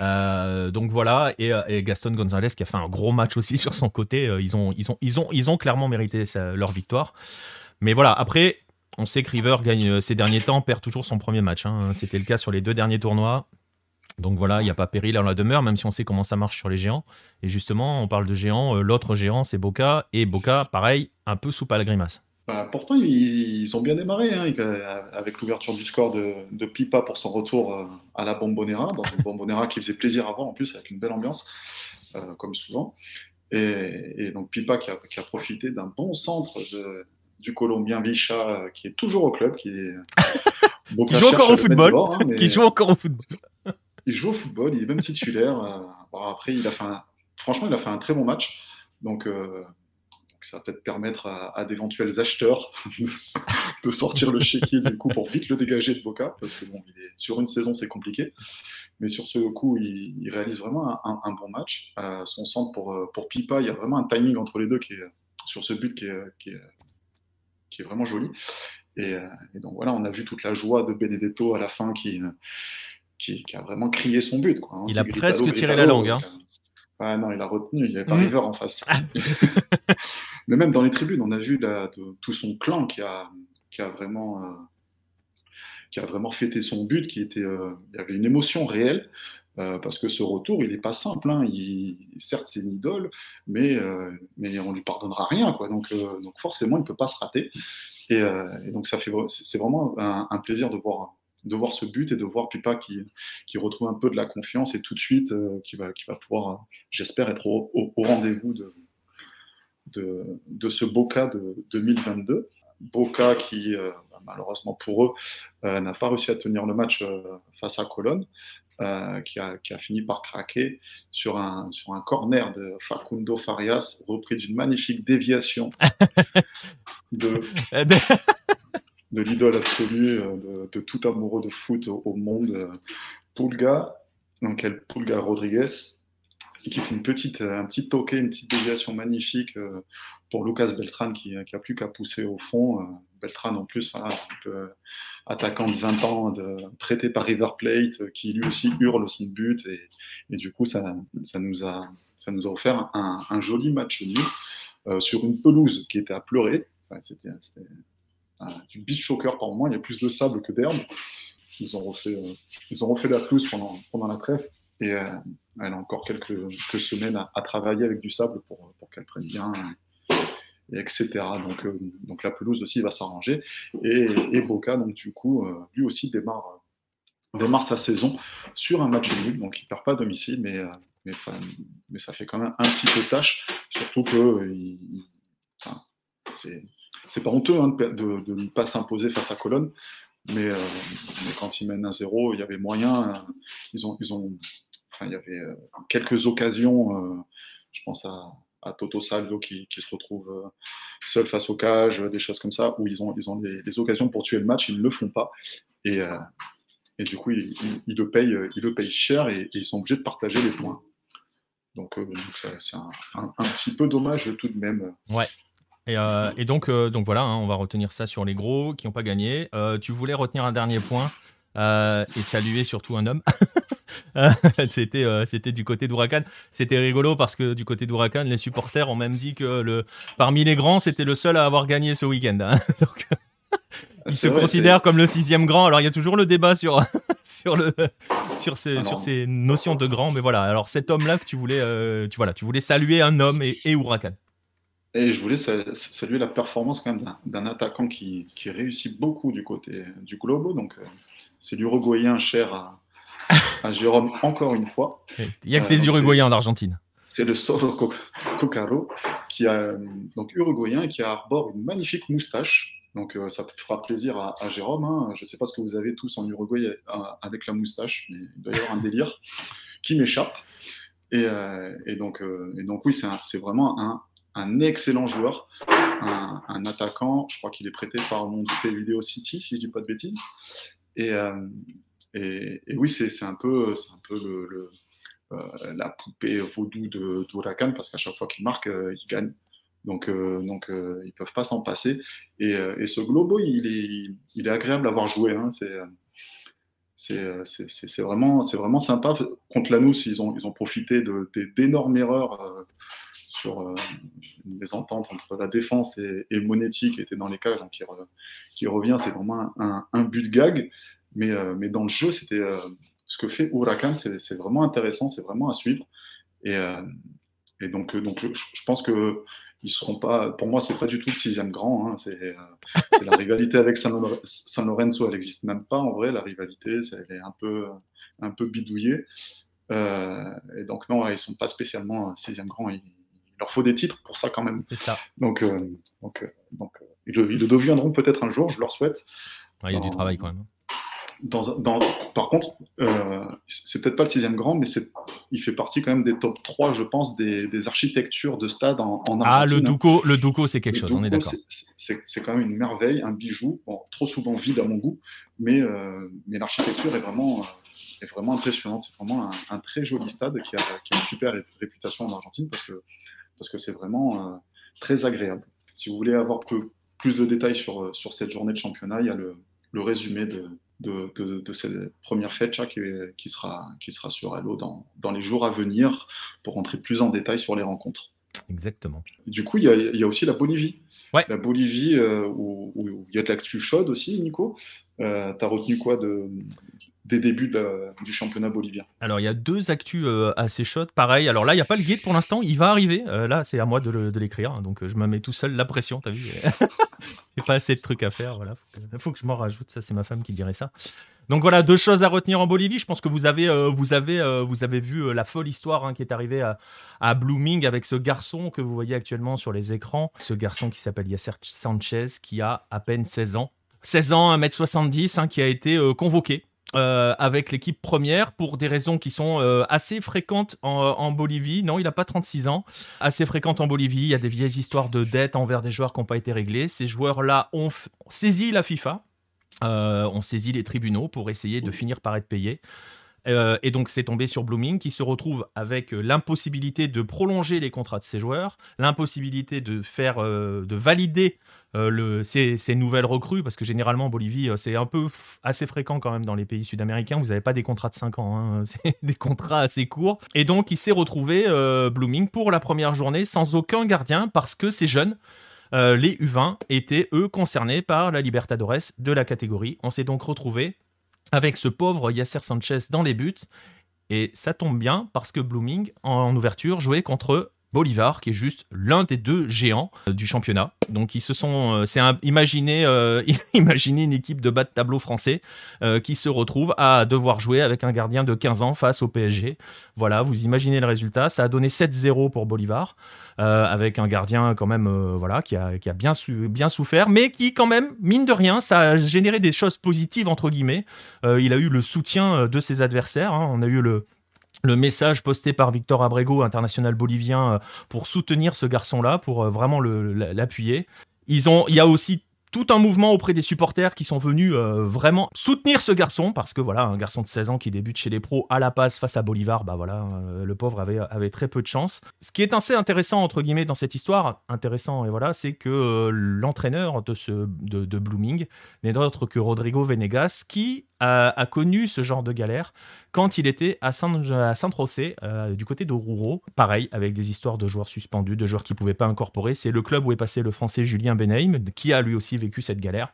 Euh, donc voilà, et, Gaston Gonzalez qui a fait un gros match aussi sur son côté. ils, ont, ils, ont, ils, ont, ils ont clairement mérité leur victoire. Mais voilà, après, on sait que River gagne ces derniers temps, perd toujours son premier match. Hein. C'était le cas sur les deux derniers tournois. Donc voilà, il n'y a pas péril à la demeure, même si on sait comment ça marche sur les géants. Et justement, on parle de géants, euh, l'autre géant, c'est Boca. Et Boca, pareil, un peu soupe à la grimace. Bah, pourtant, ils, ont bien démarré hein, avec l'ouverture du score de, Pipa pour son retour euh, à la Bombonera, dans une Bombonera qui faisait plaisir à voir en plus, avec une belle ambiance, euh, comme souvent. Et, donc Pipa qui a, profité d'un bon centre du Colombien Vicha, qui est toujours au club, qui, est, qui joue encore au football. Hein, qui joue encore au football il joue au football, il est même titulaire. Euh, après, il a fait franchement, il a fait un très bon match. Donc, euh, ça va peut-être permettre à, d'éventuels acheteurs de sortir le chéquier du coup pour vite le dégager de Boca, parce que bon, sur une saison, c'est compliqué. Mais sur ce coup, il, réalise vraiment un, bon match. Euh, son centre pour, pour Pipa, il y a vraiment un timing entre les deux qui est, sur ce but qui est, qui est, qui est vraiment joli. Et, et, donc voilà, on a vu toute la joie de Benedetto à la fin qui, qui, a vraiment crié son but. Quoi, hein. Il a presque tiré la langue. Hein. Ah non, il a retenu, il n'y avait pas mmh. River en face. Ah. Mais même dans les tribunes, on a vu tout son clan qui a, qui a vraiment. Euh, qui a vraiment fêté son but, qui était, euh, il y avait une émotion réelle, euh, parce que ce retour, il n'est pas simple. Hein. Il, certes, c'est une idole, mais, mais on lui pardonnera rien, quoi. Donc, donc forcément, il ne peut pas se rater. Et, donc, ça fait, c'est vraiment un, plaisir de voir de voir ce but et de voir Pipa qui, qui retrouve un peu de la confiance et tout de suite euh, qui, va, qui va pouvoir, euh, j'espère, être au, rendez-vous de, de, ce Boca de 2022. Boca qui, euh, bah, malheureusement pour eux, n'a pas réussi à tenir le match face à Colonne, qui, a, qui, a, fini par craquer sur un, sur un corner de Facundo Farias, repris d'une magnifique déviation de, de l'idole absolue euh, de, tout amoureux de foot au, monde, euh, Pulga, donc elle, Pulga Rodriguez, qui fait une petite, un petit toqué, une petite déviation magnifique euh, pour Lucas Beltran qui, qui a plus qu'à pousser au fond. Beltran en plus, attaquant de 20 ans, de, prêté par River Plate, qui lui aussi hurle son but et, et du coup ça, ça, nous a, ça nous a offert un, un joli match nul sur une pelouse qui était à pleurer. C'était du beach choker par moment, il y a plus de sable que d'herbe. Ils ont refait, euh, ils ont refait la pelouse pendant, pendant la trêve. Et euh, elle a encore quelques, quelques semaines à, travailler avec du sable pour, pour qu'elle prenne bien, et etc. Donc, euh, donc la pelouse aussi va s'arranger. Et, et, Boca, donc du coup, lui aussi démarre, démarre sa saison sur un match nul, donc il perd pas à domicile, mais, mais, mais, ça fait quand même un petit peu tâche, surtout que c'est c'est pas honteux hein, de, ne pas s'imposer face à Colonne, mais, euh, quand ils mènent un zéro, il y avait moyen. Euh, ils ont, ils ont, il y avait euh, quelques occasions. je pense à, Toto Salvo qui, se retrouve seul face au cage, des choses comme ça, où ils ont, ils ont occasions pour tuer le match, ils ne le font pas. Et, et du coup, ils, le payent, ils le payent cher et, ils sont obligés de partager les points. Donc, c'est un, un, petit peu dommage tout de même. Ouais. Euh, et, donc, euh, donc voilà, hein, on va retenir ça sur les gros qui n'ont pas gagné. Euh, tu voulais retenir un dernier point et saluer surtout un homme. c'était, c'était du côté d'Huracan. C'était rigolo parce que du côté d'Huracan, les supporters ont même dit que le, parmi les grands, c'était le seul à avoir gagné ce week-end. Hein. il se considère comme le sixième grand. Alors il y a toujours le débat sur sur le sur ces sur ces notions de grand, mais voilà. Alors cet homme-là que tu voulais, tu voilà, tu voulais saluer un homme et, et Huracan. Et je voulais saluer la performance quand même d'un attaquant qui, qui, réussit beaucoup du côté du Globo. Donc, euh, c'est l'Uruguayen cher à, à, Jérôme encore une fois. Il n'y a que des euh, Uruguayens en Argentine. C'est le Solo Cocaro, qui a, donc Uruguayen, qui arbore une magnifique moustache. Donc, euh, ça fera plaisir à, Jérôme. Hein. Je ne sais pas ce que vous avez tous en Uruguay avec la moustache, mais il doit y avoir un délire qui m'échappe. Et, et, donc, et donc, oui, c'est vraiment un, un excellent joueur, un, attaquant. Je crois qu'il est prêté par mon Video City, si je dis pas de bêtises. Et, euh, oui, c'est un peu, un peu euh, la poupée vaudou de d'Huracan parce qu'à chaque fois qu'il marque, euh, il gagne. Donc, donc ils peuvent pas s'en passer. Et, ce Globo, il est, agréable à voir jouer. Hein. C'est vraiment sympa. Contre Lanous, ils ont, ils ont profité d'énormes erreurs sur euh, les ententes entre la défense et, et Monetti qui était dans les cages, qui, revient, c'est vraiment un, but de gag. Mais, euh, mais dans le jeu, c'était euh, ce que fait Huracan, c'est vraiment intéressant, c'est vraiment à suivre. Et, et donc, donc je, pense que ils seront pas. Pour moi, c'est pas du tout le sixième grand. Hein, c'est la rivalité avec San, Lorenzo, elle n'existe même pas en vrai. La rivalité, elle est un peu, un peu bidouillée. et donc non, ils sont pas spécialement sixième grand. Leur faut des titres pour ça quand même. C'est ça. Donc, euh, donc, euh, donc euh, ils, le, deviendront peut-être un jour, je leur souhaite. Il y a du travail quand même. Dans, dans, par contre, c'est peut-être pas le sixième grand, mais il fait partie quand même des top 3, je pense, des, architectures de stade en, en Ah, le Duco, le Duco c'est quelque chose, on est d'accord. C'est quand même une merveille, un bijou, trop souvent vide à mon goût, mais, mais l'architecture est vraiment, est vraiment impressionnante. C'est vraiment un, très joli stade qui a, qui a, une super réputation en Argentine parce que parce que c'est vraiment euh, très agréable. Si vous voulez avoir plus de détails sur, euh, sur cette journée de championnat, il y a le, le résumé de, de, de, cette première fête qui, qui, sera, qui sera sur Hello dans, dans, les jours à venir pour rentrer plus en détail sur les rencontres. Exactement. Du coup, il y a, il y a aussi la Bolivie. Ouais. La Bolivie, euh, où, où, il y a de l'actu chaude aussi, Nico. Euh, tu as retenu quoi de, des débuts du championnat bolivien. Alors, il y a deux actus euh, assez chaudes. Pareil, alors là, il n'y a pas le guide pour l'instant, il va arriver. Euh, là, c'est à moi de l'écrire, hein, donc euh, je me mets tout seul la pression, t'as vu a pas assez de trucs à faire, voilà. Il faut que, je m'en rajoute, ça, c'est ma femme qui dirait ça. Donc voilà, deux choses à retenir en Bolivie. Je pense que vous avez, vous avez, vous avez vu la folle histoire hein, qui est arrivée à, à, Blooming avec ce garçon que vous voyez actuellement sur les écrans. Ce garçon qui s'appelle Yasser Sanchez, qui a à peine 16 ans. 16 ans, 1m70, hein, qui a été convoqué euh, avec l'équipe première pour des raisons qui sont euh, assez fréquentes en, Bolivie. Non, il n'a pas 36 ans. Assez fréquentes en Bolivie. Il y a des vieilles histoires de dettes envers des joueurs qui n'ont pas été réglées. Ces joueurs-là ont saisi la FIFA, euh, ont saisi les tribunaux pour essayer de finir par être payés. et donc c'est tombé sur Blooming qui se retrouve avec l'impossibilité de prolonger les contrats de ses joueurs, l'impossibilité de faire, de valider euh, ces, nouvelles recrues, parce que généralement en Bolivie, euh, c'est un peu assez fréquent quand même dans les pays sud-américains, vous n'avez pas des contrats de 5 ans, hein, c'est des contrats assez courts. Et donc il s'est retrouvé, euh, Blooming, pour la première journée sans aucun gardien, parce que ces jeunes, les U20, étaient eux concernés par la Libertadores de la catégorie. On s'est donc retrouvé avec ce pauvre Yasser Sanchez dans les buts. Et ça tombe bien parce que Blooming, en ouverture, jouait contre Bolivar, qui est juste l'un des deux géants euh, du championnat. Donc ils se sont, euh, c'est euh, une équipe de bas de tableau français qui se retrouve à devoir jouer avec un gardien de 15 ans face au PSG. Voilà, vous imaginez le résultat. Ça a donné 7-0 pour Bolivar, avec un gardien quand même, voilà, qui a, qui a bien, bien souffert, mais qui quand même, mine de rien, ça a généré des choses positives entre guillemets. il a eu le soutien de ses adversaires. Hein. On a eu le le message posté par Victor Abrego, international bolivien, euh, pour soutenir ce garçon-là, pour euh, vraiment l'appuyer. Ils ont, il y a aussi tout un mouvement auprès des supporters qui sont venus euh, vraiment soutenir ce garçon parce que voilà un garçon de 16 ans qui débute chez les pros à la passe face à Bolivar bah voilà le pauvre avait, avait très peu de chance ce qui est assez intéressant entre guillemets dans cette histoire intéressant et voilà c'est que l'entraîneur de ce de, de Blooming n'est d'autre que Rodrigo Venegas qui a, connu ce genre de galère quand il était à José, euh, du côté d'Oruro. Pareil, avec des histoires de joueurs suspendus, de joueurs qui ne pouvaient pas incorporer. C'est le club où est passé le français Julien Benheim, qui a lui aussi vécu cette galère.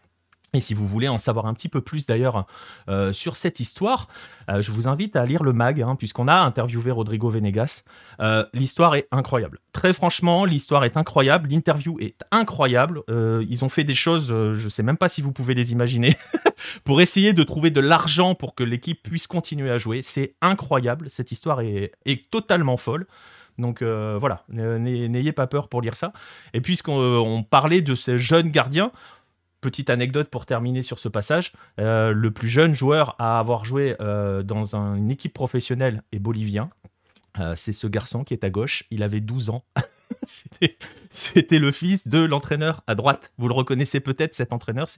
Et si vous voulez en savoir un petit peu plus d'ailleurs euh, sur cette histoire, euh, je vous invite à lire le mag, hein, puisqu'on a interviewé Rodrigo Venegas. Euh, l'histoire est incroyable. Très franchement, l'histoire est incroyable, l'interview est incroyable. ils ont fait des choses, je ne sais même pas si vous pouvez les imaginer, pour essayer de trouver de l'argent pour que l'équipe puisse continuer à jouer. C'est incroyable, cette histoire est, est totalement folle. Donc voilà, n'ayez pas peur pour lire ça. Et puisqu'on parlait de ces jeunes gardiens, petite anecdote pour terminer sur ce passage. Euh, le plus jeune joueur à avoir joué euh, dans une équipe professionnelle est bolivien. Euh, c'est ce garçon qui est à gauche. Il avait 12 ans. C'était le fils de l'entraîneur à droite. Vous le reconnaissez peut-être, cet entraîneur,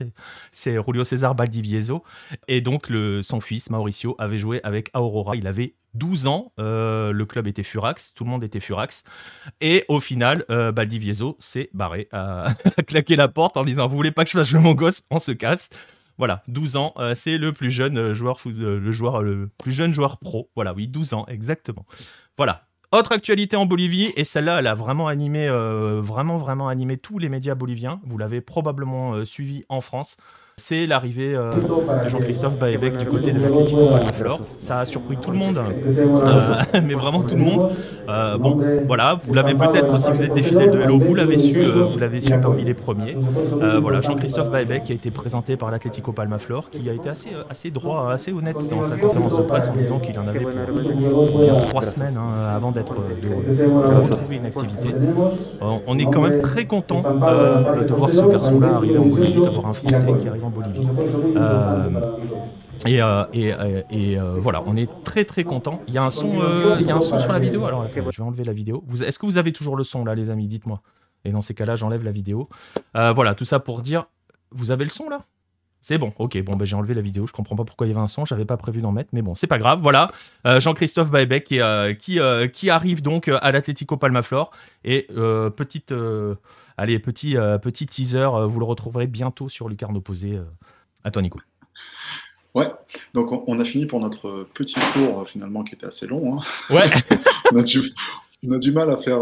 c'est Julio César Baldivieso. Et donc, son fils, Mauricio, avait joué avec Aurora. Il avait 12 ans. Euh, le club était Furax, tout le monde était Furax. Et au final, euh, Baldivieso s'est barré, a, claqué la porte en disant Vous voulez pas que je fasse jouer mon gosse? On se casse. Voilà, 12 ans, euh, c'est le plus jeune joueur, le joueur, le plus jeune joueur pro. Voilà, oui, 12 ans, exactement. Voilà, autre actualité en Bolivie, et celle-là, elle a vraiment animé, euh, vraiment, vraiment animé tous les médias boliviens. Vous l'avez probablement euh, suivi en France c'est l'arrivée euh, de Jean-Christophe Baebec du côté de l'Atlético Palmaflor. Ça a surpris tout le monde, euh, mais vraiment tout le monde. Euh, bon, voilà, vous l'avez peut-être, si vous êtes des fidèles de Hello, vous l'avez su, vous l'avez su parmi les premiers. voilà, Jean-Christophe Baebec qui a été présenté par l'Atlético Palmaflor, qui a été assez, assez droit, assez honnête dans sa conférence de presse en disant qu'il en avait pour, trois semaines hein, avant d'être de, retrouver une activité. on est quand même très content de voir ce garçon-là arriver en Bolivie, d'avoir un Français qui arrive Bolivie. Euh, et, euh, euh, voilà, on est très très content. Il y a un son, il y a un son sur la vidéo. Alors, je vais enlever la vidéo. Est-ce que vous avez toujours le son là, les amis? Dites-moi. Et dans ces cas-là, j'enlève la vidéo. voilà, tout ça pour dire, vous avez le son là? C'est bon, ok, bon, ben, j'ai enlevé la vidéo, je comprends pas pourquoi il y avait un son, j'avais pas prévu d'en mettre, mais bon, c'est pas grave, voilà. Jean-Christophe Baebec qui, qui, qui, arrive donc à l'Atlético Palmaflor. Et petite, Allez, petit, euh, petit teaser, euh, vous le retrouverez bientôt sur Lucarne Opposé. Euh. À toi, Nico. Ouais, donc on, a fini pour notre petit tour finalement qui était assez long. Hein. Ouais. on, a du, mal à faire,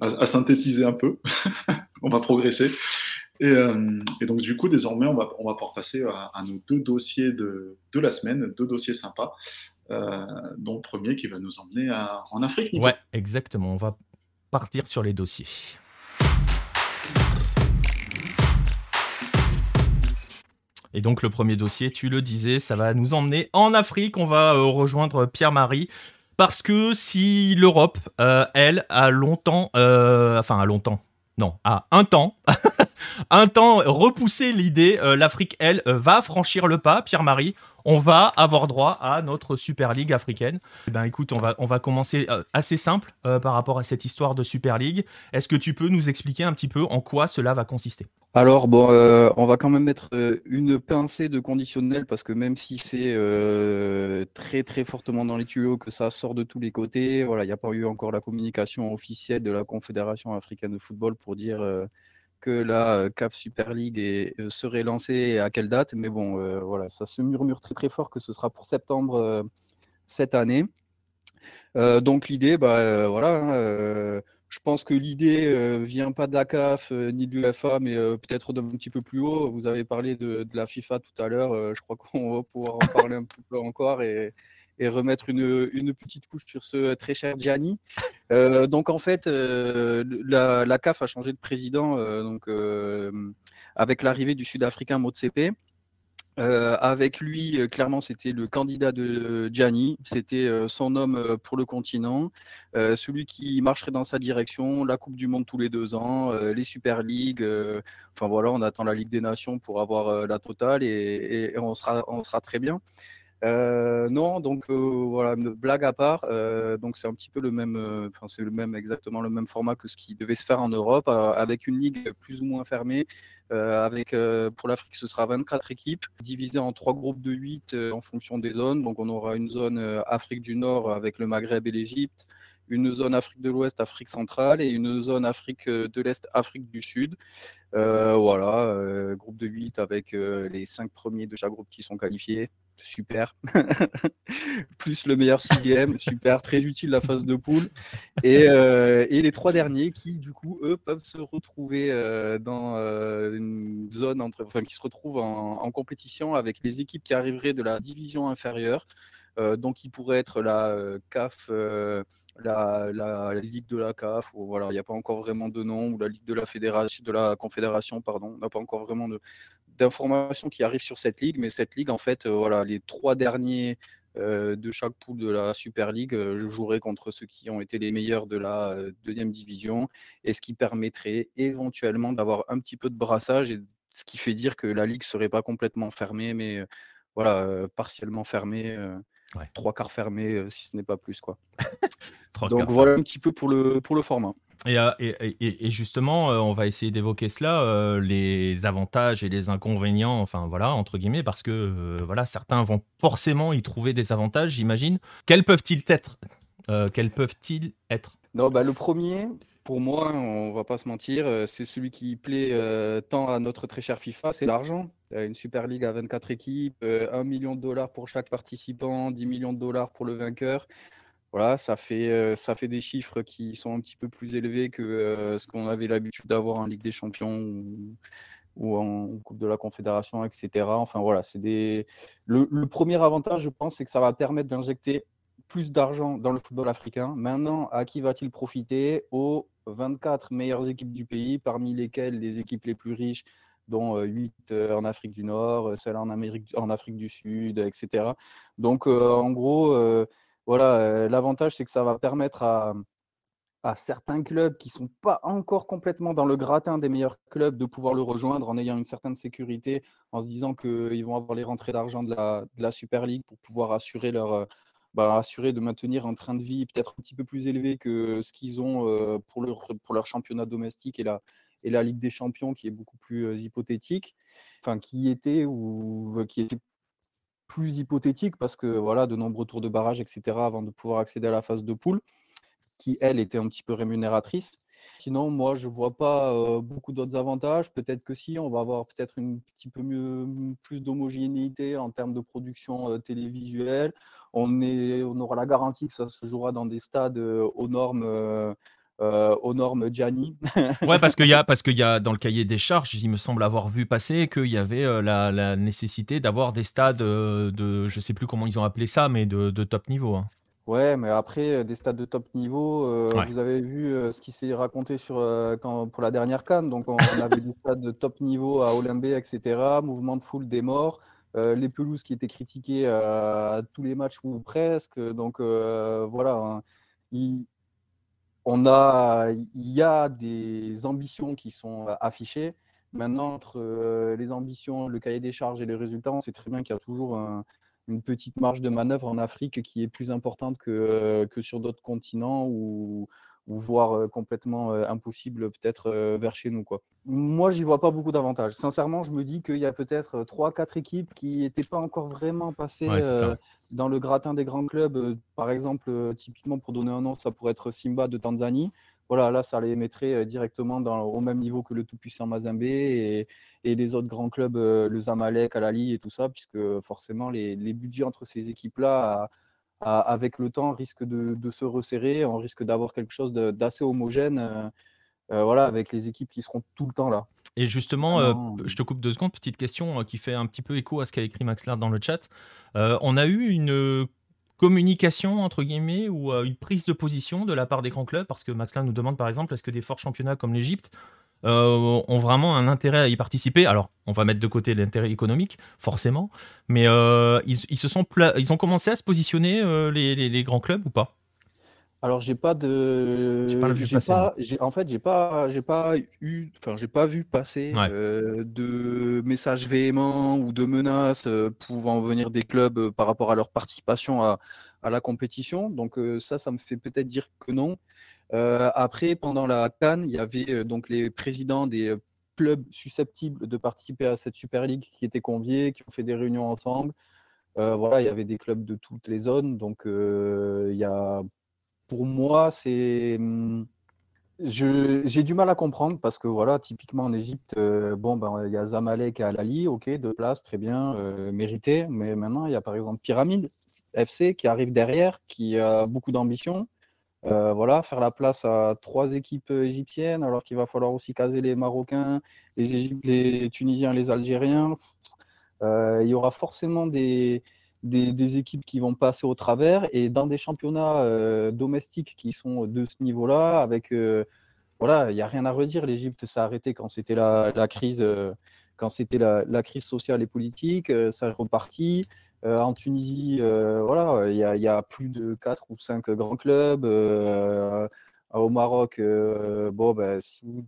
à, synthétiser un peu. on va progresser. Et, donc du coup, désormais, on va, on va pouvoir passer à, nos deux dossiers de, de, la semaine, deux dossiers sympas. dont le premier qui va nous emmener en Afrique. Ouais, exactement. On va partir sur les dossiers. Et donc le premier dossier, tu le disais, ça va nous emmener en Afrique. On va euh, rejoindre Pierre-Marie. Parce que si l'Europe, euh, elle, a longtemps, euh, enfin a longtemps, non, a un temps, un temps repoussé l'idée, l'Afrique, elle, va franchir le pas, Pierre-Marie on va avoir droit à notre Super League africaine. Eh ben, écoute, on va, commencer euh, assez simple euh, par rapport à cette histoire de Super League. Est-ce que tu peux nous expliquer un petit peu en quoi cela va consister? Alors bon, euh, on va quand même mettre une pincée de conditionnel parce que même si c'est très très fortement dans les tuyaux, que ça sort de tous les côtés, il n'y a pas eu encore la communication officielle de la Confédération africaine de football pour dire que la euh, CAF Super League euh, serait lancée et à quelle date. Mais bon, euh, voilà, ça se murmure très très fort que ce sera pour septembre cette année. donc l'idée, bah, voilà, hein, je pense que l'idée vient pas de la CAF ni de l'UFA, mais peut-être d'un petit peu plus haut. Vous avez parlé de, la FIFA tout à l'heure. je crois qu'on va pouvoir en parler un peu encore et, et remettre une, petite couche sur ce très cher Gianni. Euh, donc en fait, euh, la, CAF a changé de président euh, donc, avec l'arrivée du Sud-Africain Motsepe. avec lui, clairement, c'était le candidat de Gianni, c'était son homme pour le continent, celui qui marcherait dans sa direction, la Coupe du Monde tous les deux ans, les Super League, enfin voilà, on attend la Ligue des Nations pour avoir la totale et, on sera très bien. Euh, non, donc euh, voilà, blague à part. Euh, donc c'est un petit peu le même, enfin c'est le même, exactement le même format que ce qui devait se faire en Europe, avec une ligue plus ou moins fermée. avec pour l'Afrique, ce sera 24 équipes divisées en trois groupes de 8 en fonction des zones. Donc on aura une zone Afrique du Nord avec le Maghreb et l'Égypte, une zone Afrique de l'Ouest, Afrique centrale et une zone Afrique de l'Est, Afrique du Sud. voilà, groupe de 8 avec les cinq premiers de chaque groupe qui sont qualifiés super. Plus le meilleur sixième, super, très utile la phase de poule. Et, et, les trois derniers qui, du coup, eux, peuvent se retrouver dans une zone, entre, enfin, qui se retrouvent en, compétition avec les équipes qui arriveraient de la division inférieure. donc, qui pourraient être la CAF la, Ligue de la CAF, voilà, il n'y a pas encore vraiment de nom, ou la Ligue de la Fédération, de la Confédération, pardon, on n'a pas encore vraiment d'informations qui arrivent sur cette ligue, mais cette ligue, en fait, euh, voilà, les trois derniers euh, de chaque poule de la Super League, euh, je jouerai contre ceux qui ont été les meilleurs de la deuxième division, et ce qui permettrait éventuellement d'avoir un petit peu de brassage, et ce qui fait dire que la ligue serait pas complètement fermée, mais voilà, partiellement fermée. Trois quarts fermés, euh, si ce n'est pas plus. quoi. Donc voilà un petit peu pour le, pour le format. Et, euh, et, et, justement, euh, on va essayer d'évoquer cela, les avantages et les inconvénients, enfin voilà, entre guillemets, parce que voilà, certains vont forcément y trouver des avantages, j'imagine. Quels peuvent-ils être? Quels peuvent-ils être? Non, bah, Le premier, pour moi, on va pas se mentir, euh, c'est celui qui plaît euh, tant à notre très cher FIFA, c'est l'argent. Une Super League à 24 équipes, 1 euh, million de dollars pour chaque participant, 10 millions de dollars pour le vainqueur. Voilà, ça fait, ça fait des chiffres qui sont un petit peu plus élevés que ce qu'on avait l'habitude d'avoir en Ligue des Champions ou, en Coupe de la Confédération, etc. Enfin voilà, c'est des. Le, le premier avantage, je pense, c'est que ça va permettre d'injecter plus d'argent dans le football africain. Maintenant, à qui va-t-il profiter? Aux 24 meilleures équipes du pays, parmi lesquelles les équipes les plus riches, dont 8 euh, euh, en Afrique du Nord, euh, celles en, Amérique, en Afrique du Sud, etc. Donc, en gros, voilà, l'avantage, c'est que ça va permettre à, certains clubs qui ne sont pas encore complètement dans le gratin des meilleurs clubs de pouvoir le rejoindre en ayant une certaine sécurité, en se disant qu'ils vont avoir les rentrées d'argent de la, Super League pour pouvoir assurer leur, bah, assurer de maintenir un train de vie peut-être un petit peu plus élevé que ce qu'ils ont euh, pour, leur, pour leur championnat domestique et la, et la Ligue des Champions qui est beaucoup plus euh, hypothétique, enfin qui était ou euh, qui était plus hypothétique parce que voilà de nombreux tours de barrage etc avant de pouvoir accéder à la phase de poule qui elle était un petit peu rémunératrice. Sinon, moi, je ne vois pas beaucoup d'autres avantages. Peut-être que si, on va avoir peut-être un petit peu mieux, plus d'homogénéité en termes de production télévisuelle. On, est, on aura la garantie que ça se jouera dans des stades aux normes. aux normes Gianni. ouais, parce qu'il y a, parce qu'il y a dans le cahier des charges, il me semble avoir vu passer qu'il y avait la, nécessité d'avoir des stades de, je sais plus comment ils ont appelé ça, mais de, top niveau. Hein. Ouais, mais après, euh, des stades de top niveau, euh, vous avez vu euh, ce qui s'est raconté sur, quand, pour la dernière Cannes. Donc, on, avait des stades de top niveau à Olympé, etc. Mouvement de foule des morts. les pelouses qui étaient critiquées à tous les matchs ou presque. Donc, voilà. Hein. Il, on a, il y a des ambitions qui sont affichées. Maintenant, entre les ambitions, le cahier des charges et les résultats, on sait très bien qu'il y a toujours un, une petite marge de manœuvre en Afrique qui est plus importante que, euh, que sur d'autres continents ou, ou voire euh, complètement euh, impossible peut-être vers chez nous. Quoi. Moi, j'y vois pas beaucoup d'avantages. Sincèrement, je me dis qu'il y a peut-être 3-4 équipes qui n'étaient pas encore vraiment passées dans le gratin des grands clubs. Par exemple, typiquement, pour donner un nom, ça pourrait être Simba de Tanzanie voilà, là, ça les mettrait directement au même niveau que le tout-puissant Mazembe et, les autres grands clubs, euh, le Zamalek, Alali et tout ça, puisque forcément, les, budgets entre ces équipes-là, avec le temps, risquent de, se resserrer. On risque d'avoir quelque chose d'assez homogène, euh, voilà, avec les équipes qui seront tout le temps là. Et justement, je te coupe deux secondes, petite question qui fait un petit peu écho à ce qu'a écrit Max Laird dans le chat. on a eu une communication, entre guillemets, ou euh, une prise de position de la part des grands clubs? Parce que Max nous demande, par exemple, est-ce que des forts championnats comme l'Égypte euh, ont vraiment un intérêt à y participer. Alors, on va mettre de côté l'intérêt économique, forcément, mais euh, ils, se sont ils ont commencé à se positionner, les, grands clubs, ou pas? Alors j'ai pas de, j'ai en fait j'ai pas, j'ai pas eu, enfin j'ai pas vu passer de messages véhéments ou de menaces pouvant venir des clubs par rapport à leur participation à, à la compétition. Donc ça, ça me fait peut-être dire que non. après, pendant la Cannes, il y avait donc les présidents des clubs susceptibles de participer à cette Super League qui étaient conviés, qui ont fait des réunions ensemble. voilà, il y avait des clubs de toutes les zones, donc il y a pour moi, c'est. Hum, j'ai du mal à comprendre parce que voilà, typiquement en Égypte, euh, bon, ben, il y a Zamalek à Lali, ok, deux places, très bien, euh, mérité. Mais maintenant, il y a par exemple Pyramide FC qui arrive derrière, qui a beaucoup d'ambition. Euh, voilà, faire la place à trois équipes égyptiennes, alors qu'il va falloir aussi caser les Marocains, les, les Tunisiens, les Algériens. il y aura forcément des, des, équipes qui vont passer au travers et dans des championnats euh, domestiques qui sont de ce niveau-là, avec euh, voilà, il n'y a rien à redire. L'Égypte s'est arrêté quand c'était la, crise, euh, quand c'était la, crise sociale et politique, ça est reparti. en Tunisie, voilà, il y, a plus de 4 ou 5 grands clubs. au Maroc, bon, ben, si vous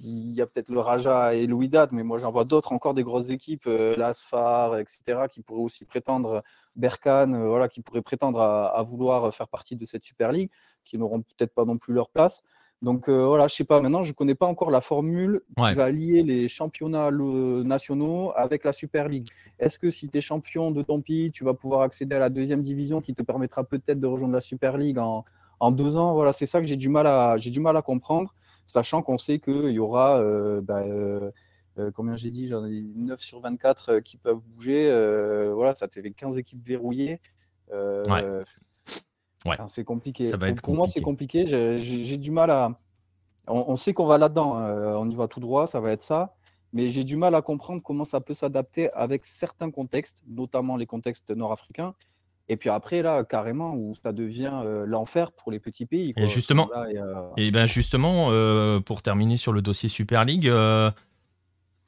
il y a peut-être le Raja et Louidad, mais moi j'en vois d'autres encore des grosses équipes, euh, l'Asfar, etc., qui pourraient aussi prétendre, Berkane, euh, voilà, qui pourraient prétendre à, vouloir faire partie de cette Super League, qui n'auront peut-être pas non plus leur place. Donc euh, voilà, je sais pas, maintenant je ne connais pas encore la formule qui va lier les championnats nationaux avec la Super League. Est-ce que si tu es champion de ton pays, tu vas pouvoir accéder à la deuxième division qui te permettra peut-être de rejoindre la Super League en, en deux ans? Voilà, c'est ça que j'ai du, mal à, du mal à comprendre sachant qu'on sait qu'il y aura, euh, bah, euh, euh, combien j'ai dit, j'en ai 9 sur 24 qui peuvent bouger. voilà, ça te fait 15 équipes verrouillées. Ouais. c'est compliqué. pour, moi, c'est compliqué. J'ai du mal à. On, sait qu'on va là-dedans. Hein. on y va tout droit. Ça va être ça. Mais j'ai du mal à comprendre comment ça peut s'adapter avec certains contextes, notamment les contextes nord-africains. Et puis après, là, carrément, où ça devient euh, l'enfer pour les petits pays. Et justement, et ben justement euh, pour terminer sur le dossier Super League, euh,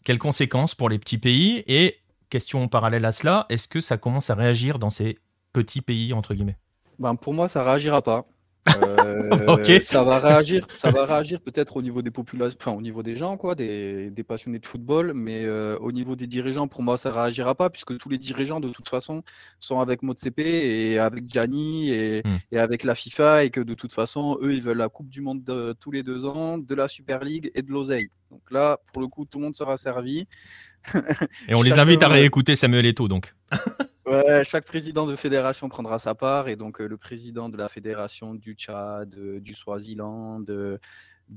quelles conséquences pour les petits pays? Et question parallèle à cela, est-ce que ça commence à réagir dans ces petits pays, entre guillemets? Ben, Pour moi, ça réagira pas. Euh, ça va réagir, ça va réagir peut-être au niveau des populations, enfin au niveau des gens, quoi, des, des passionnés de football, mais euh, au niveau des dirigeants, pour moi, ça réagira pas, puisque tous les dirigeants, de toute façon, sont avec MotoCP et avec Gianni et, hmm. et, avec la FIFA, et que de toute façon, eux, ils veulent la Coupe du Monde de, tous les deux ans, de la Super League et de l'oseille. Donc là, pour le coup, tout le monde sera servi. et on les invite à réécouter Samuel Eto'o, donc. Ouais, chaque président de fédération prendra sa part et donc euh, le président de la fédération du Tchad, euh, du Swaziland, de,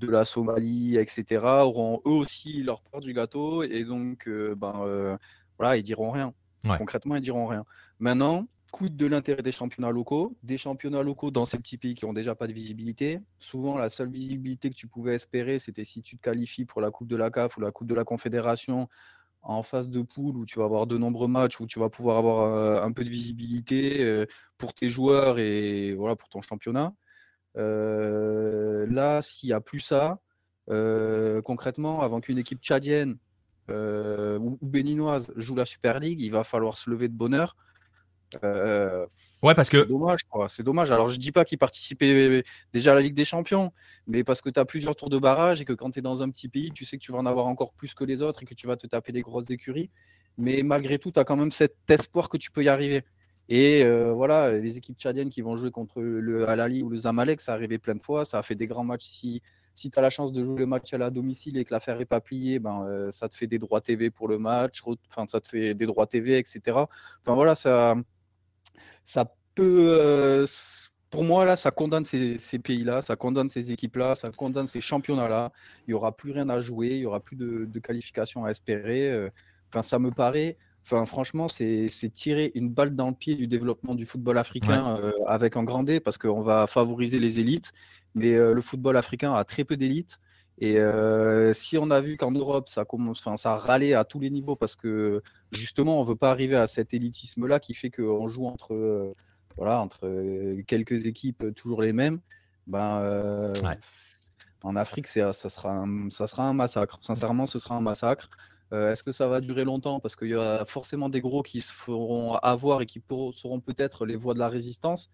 la Somalie, etc. auront eux aussi leur part du gâteau et donc euh, ben voilà, ils diront rien. Concrètement, ils diront rien. Maintenant, coûte de l'intérêt des championnats locaux, des championnats locaux dans ces petits pays qui ont déjà pas de visibilité. Souvent, la seule visibilité que tu pouvais espérer, c'était si tu te qualifies pour la Coupe de la CAF ou la Coupe de la Confédération en phase de poule où tu vas avoir de nombreux matchs, où tu vas pouvoir avoir euh, un peu de visibilité euh, pour tes joueurs et voilà pour ton championnat. Euh, là, s'il n'y a plus ça, concrètement, avant qu'une équipe tchadienne ou béninoise joue la Super League, il va falloir se lever de bonheur ouais, parce que. C'est dommage, quoi. C'est dommage. Alors, je dis pas qu'il participait déjà à la Ligue des Champions, mais parce que tu as plusieurs tours de barrage et que quand tu es dans un petit pays, tu sais que tu vas en avoir encore plus que les autres et que tu vas te taper des grosses écuries. Mais malgré tout, tu as quand même cet espoir que tu peux y arriver. Et euh, voilà, les équipes tchadiennes qui vont jouer contre le Alali ou le Zamalek, ça arrivé plein de fois. Ça a fait des grands matchs ici si tu as la chance de jouer le match à la domicile et que l'affaire n'est pas pliée, ben, euh, ça te fait des droits TV pour le match, enfin, ça te fait des droits TV, etc. Enfin voilà, ça, ça peut. Euh, pour moi, là, ça condamne ces, pays-là, ça condamne ces équipes-là, ça condamne ces championnats-là. Il n'y aura plus rien à jouer, il n'y aura plus de, de qualification à espérer. Euh, enfin, ça me paraît. Enfin, franchement, c'est tirer une balle dans le pied du développement du football africain euh, avec un grand D parce qu'on va favoriser les élites. Mais le football africain a très peu d'élites. Et euh, si on a vu qu'en Europe, ça commence, enfin, ça râlait à tous les niveaux parce que justement, on veut pas arriver à cet élitisme-là qui fait qu'on joue entre, euh, voilà, entre euh, quelques équipes toujours les mêmes. Ben, En Afrique, ça sera, un, ça sera un massacre. Sincèrement, ce sera un massacre. Est-ce que ça va durer longtemps? Parce qu'il y a forcément des gros qui se feront avoir et qui seront peut-être les voies de la résistance.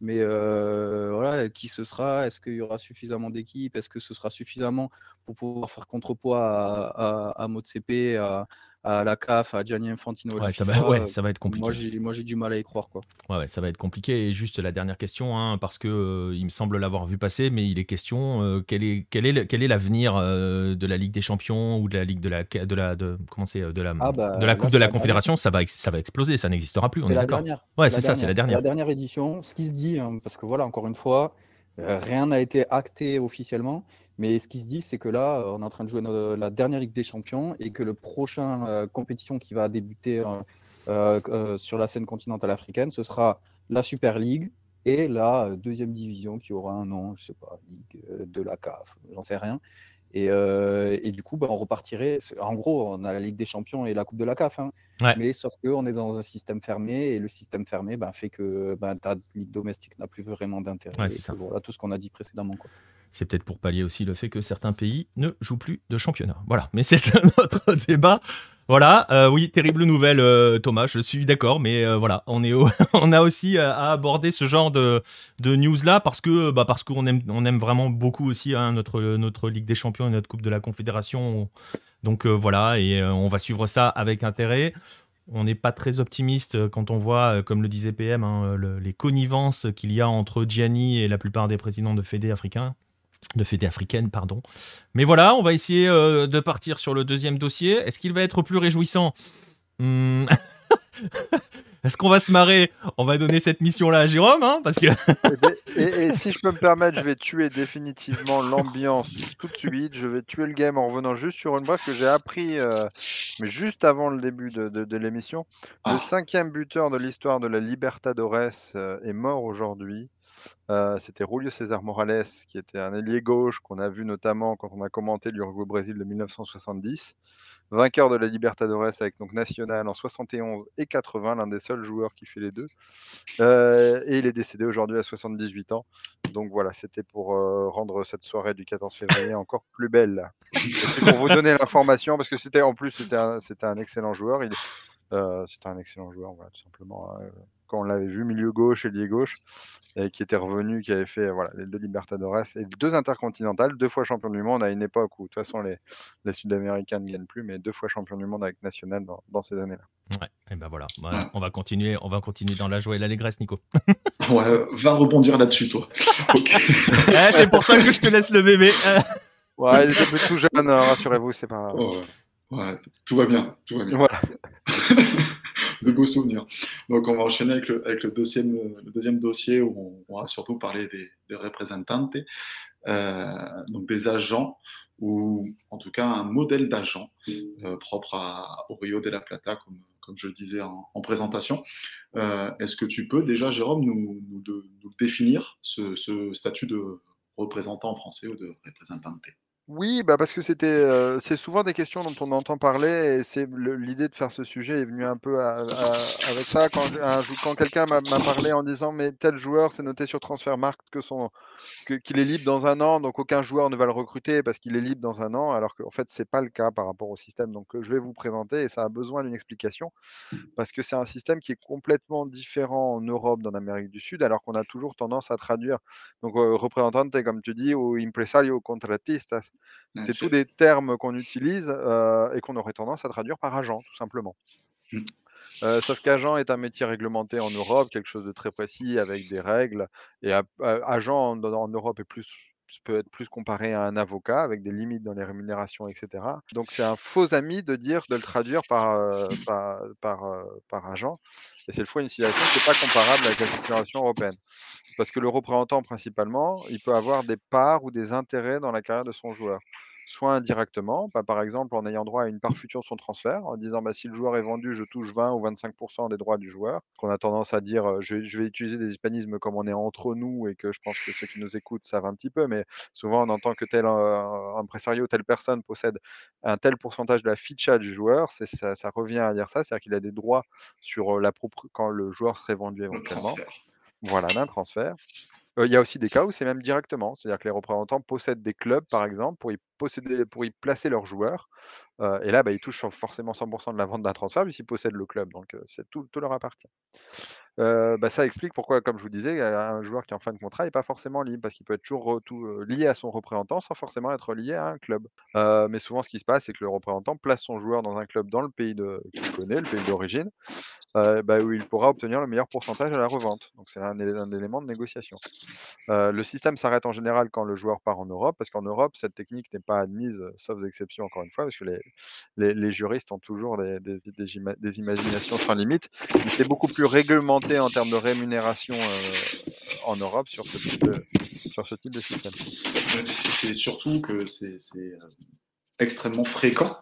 Mais voilà, qui ce sera? Est-ce qu'il y aura suffisamment d'équipes? Est-ce que ce sera suffisamment pour pouvoir faire contrepoids à, à, à MotoCP, à, à la CAF, à Gianni Infantino. Ouais, ça, va, ouais, ça va être compliqué. Moi, j'ai du mal à y croire. Quoi. Ouais, ouais, ça va être compliqué. Et juste la dernière question, hein, parce que euh, il me semble l'avoir vu passer, mais il est question euh, quel est quel est quel est l'avenir euh, de la Ligue des Champions ou de la Ligue de la de la de comment c'est de la ah, bah, de la Coupe de la Confédération Ça va ça va exploser, ça n'existera plus. On est, d'accord. Ouais, c'est ça, c'est la dernière. La dernière édition, ce qui se dit, hein, parce que voilà, encore une fois, rien n'a été acté officiellement. Mais ce qui se dit, c'est que là, on est en train de jouer la dernière Ligue des Champions et que le prochain compétition qui va débuter sur la scène continentale africaine, ce sera la Super League et la deuxième division qui aura un nom, je sais pas, Ligue de la CAF, j'en sais rien. Euh, et, du coup, bah, on repartirait. En gros, on a la Ligue des Champions et la Coupe de la CAF. Hein. Mais sauf qu'on est dans un système fermé et le système fermé bah, fait que bah, ta ligue domestique n'a plus vraiment d'intérêt. voilà tout ce qu'on a dit précédemment. C'est peut-être pour pallier aussi le fait que certains pays ne jouent plus de championnat. Voilà, mais c'est un autre débat. Voilà, euh, oui, terrible nouvelle, euh, Thomas, je suis d'accord, mais euh, voilà, on, est on a aussi à aborder ce genre de, news-là parce que bah, parce qu'on aime, on aime vraiment beaucoup aussi hein, notre, notre Ligue des Champions et notre Coupe de la Confédération. Donc voilà, et on va suivre ça avec intérêt. On n'est pas très optimiste quand on voit, comme le disait PM, hein, les connivences qu'il y a entre Gianni et la plupart des présidents de fédé africains de fédé africaine, pardon. Mais voilà, on va essayer euh, de partir sur le deuxième dossier. Est-ce qu'il va être plus réjouissant? Hmm. Est-ce qu'on va se marrer? On va donner cette mission-là à Jérôme, hein, parce que. Et, si je peux me permettre, je vais tuer définitivement l'ambiance tout de suite. Je vais tuer le game en revenant juste sur une bref que j'ai appris, euh, mais juste avant le début de, l'émission. Le ah. cinquième buteur de l'histoire de la Libertadores euh, est mort aujourd'hui. Euh, c'était Julio César Morales, qui était un ailier gauche qu'on a vu notamment quand on a commenté l'Uruguay-Brésil de 1970. Vainqueur de la Libertadores avec donc National en 71 et 80, l'un des seuls joueurs qui fait les deux. Euh, et il est décédé aujourd'hui à 78 ans. Donc voilà, c'était pour euh, rendre cette soirée du 14 février encore plus belle. pour vous donner l'information, parce que c'était en plus c'était un, excellent joueur. C'était un excellent joueur, tout simplement. Hein quand on l'avait vu milieu gauche et lié gauche, et qui était revenu, qui avait fait voilà, les deux Libertadores et deux intercontinentales, deux fois champion du monde à une époque où de toute façon les, les Sud-Américains ne gagnent plus, mais deux fois champion du monde avec National dans, ces années-là. Ouais, et ben voilà, on va continuer, on va continuer dans la joie et l'allégresse, Nico. ouais, va rebondir là-dessus, toi. Eh, c'est pour ça que je te laisse le bébé. ouais, il est tout jeune, hein, rassurez-vous, c'est pas. Oh, ouais. tout va bien, tout va bien. Voilà. De beaux souvenirs. Donc, on va enchaîner avec le, deuxième, dossier où on, va surtout parler des, représentants, euh, donc des agents, ou en tout cas un modèle d'agent euh, propre au Rio de la Plata, comme, je le disais en, présentation. Euh, est-ce que tu peux déjà, Jérôme, nous, nous, définir ce, ce, statut de représentant français ou de représentante? Oui, bah parce que c'était, c'est souvent des questions dont on entend parler et c'est l'idée de faire ce sujet est venue un peu avec ça quand quelqu'un m'a parlé en disant: «Mais tel joueur, c'est noté sur Transfermarkt que son qu'il est libre dans un an, donc aucun joueur ne va le recruter parce qu'il est libre dans un an», alors qu'en fait, c'est pas le cas par rapport au système. Donc, je vais vous présenter et ça a besoin d'une explication parce que c'est un système qui est complètement différent en Europe, dans l'Amérique du Sud, alors qu'on a toujours tendance à traduire donc, représentante comme tu dis ou impresario contratistas. C'est tous des termes qu'on utilise euh, et qu'on aurait tendance à traduire par agent, tout simplement. Mmh. Euh, sauf qu'agent est un métier réglementé en Europe, quelque chose de très précis avec des règles. Et agent en, Europe est plus, peut être plus comparé à un avocat avec des limites dans les rémunérations, etc. Donc c'est un faux ami de dire de le traduire par, euh, par, agent. Et c'est le fois une situation qui n'est pas comparable avec la situation européenne. Parce que le représentant, principalement, il peut avoir des parts ou des intérêts dans la carrière de son joueur soit indirectement, bah, par exemple en ayant droit à une part future de son transfert, en disant bah, si le joueur est vendu, je touche 20 ou 25% des droits du joueur. Qu'on a tendance à dire, je, vais utiliser des hispanismes comme on est entre nous et que je pense que ceux qui nous écoutent savent un petit peu, mais souvent on entend que tel impresario, telle personne possède un tel pourcentage de la ficha du joueur, ça, ça, revient à dire ça, c'est-à-dire qu'il a des droits sur la propre quand le joueur serait vendu éventuellement. Voilà, d'un transfert. Il y a aussi des cas où c'est même directement, c'est-à-dire que les représentants possèdent des clubs, par exemple, pour y, placer leurs joueurs. Et là, bah, ils touchent forcément 100% de la vente d'un transfert, puisqu'ils possèdent le club. Donc, c'est tout, leur appartient. Bah, ça explique pourquoi, comme je vous disais, un joueur qui est en fin de contrat n'est pas forcément libre, parce qu'il peut être toujours lié à son représentant sans forcément être lié à un club. mais souvent, ce qui se passe, c'est que le représentant place son joueur dans un club dans le pays qu'il connaît, le pays d'origine, bah, où il pourra obtenir le meilleur pourcentage à la revente. Donc, c'est un, élément de négociation. le système s'arrête en général quand le joueur part en Europe, parce qu'en Europe, cette technique n'est pas admise, sauf exception, encore une fois, parce que les, les, juristes ont toujours des, imaginations sans limite. C'est beaucoup plus réglementé en termes de rémunération en Europe sur ce type de, sur ce type de système. C'est surtout que c'est extrêmement fréquent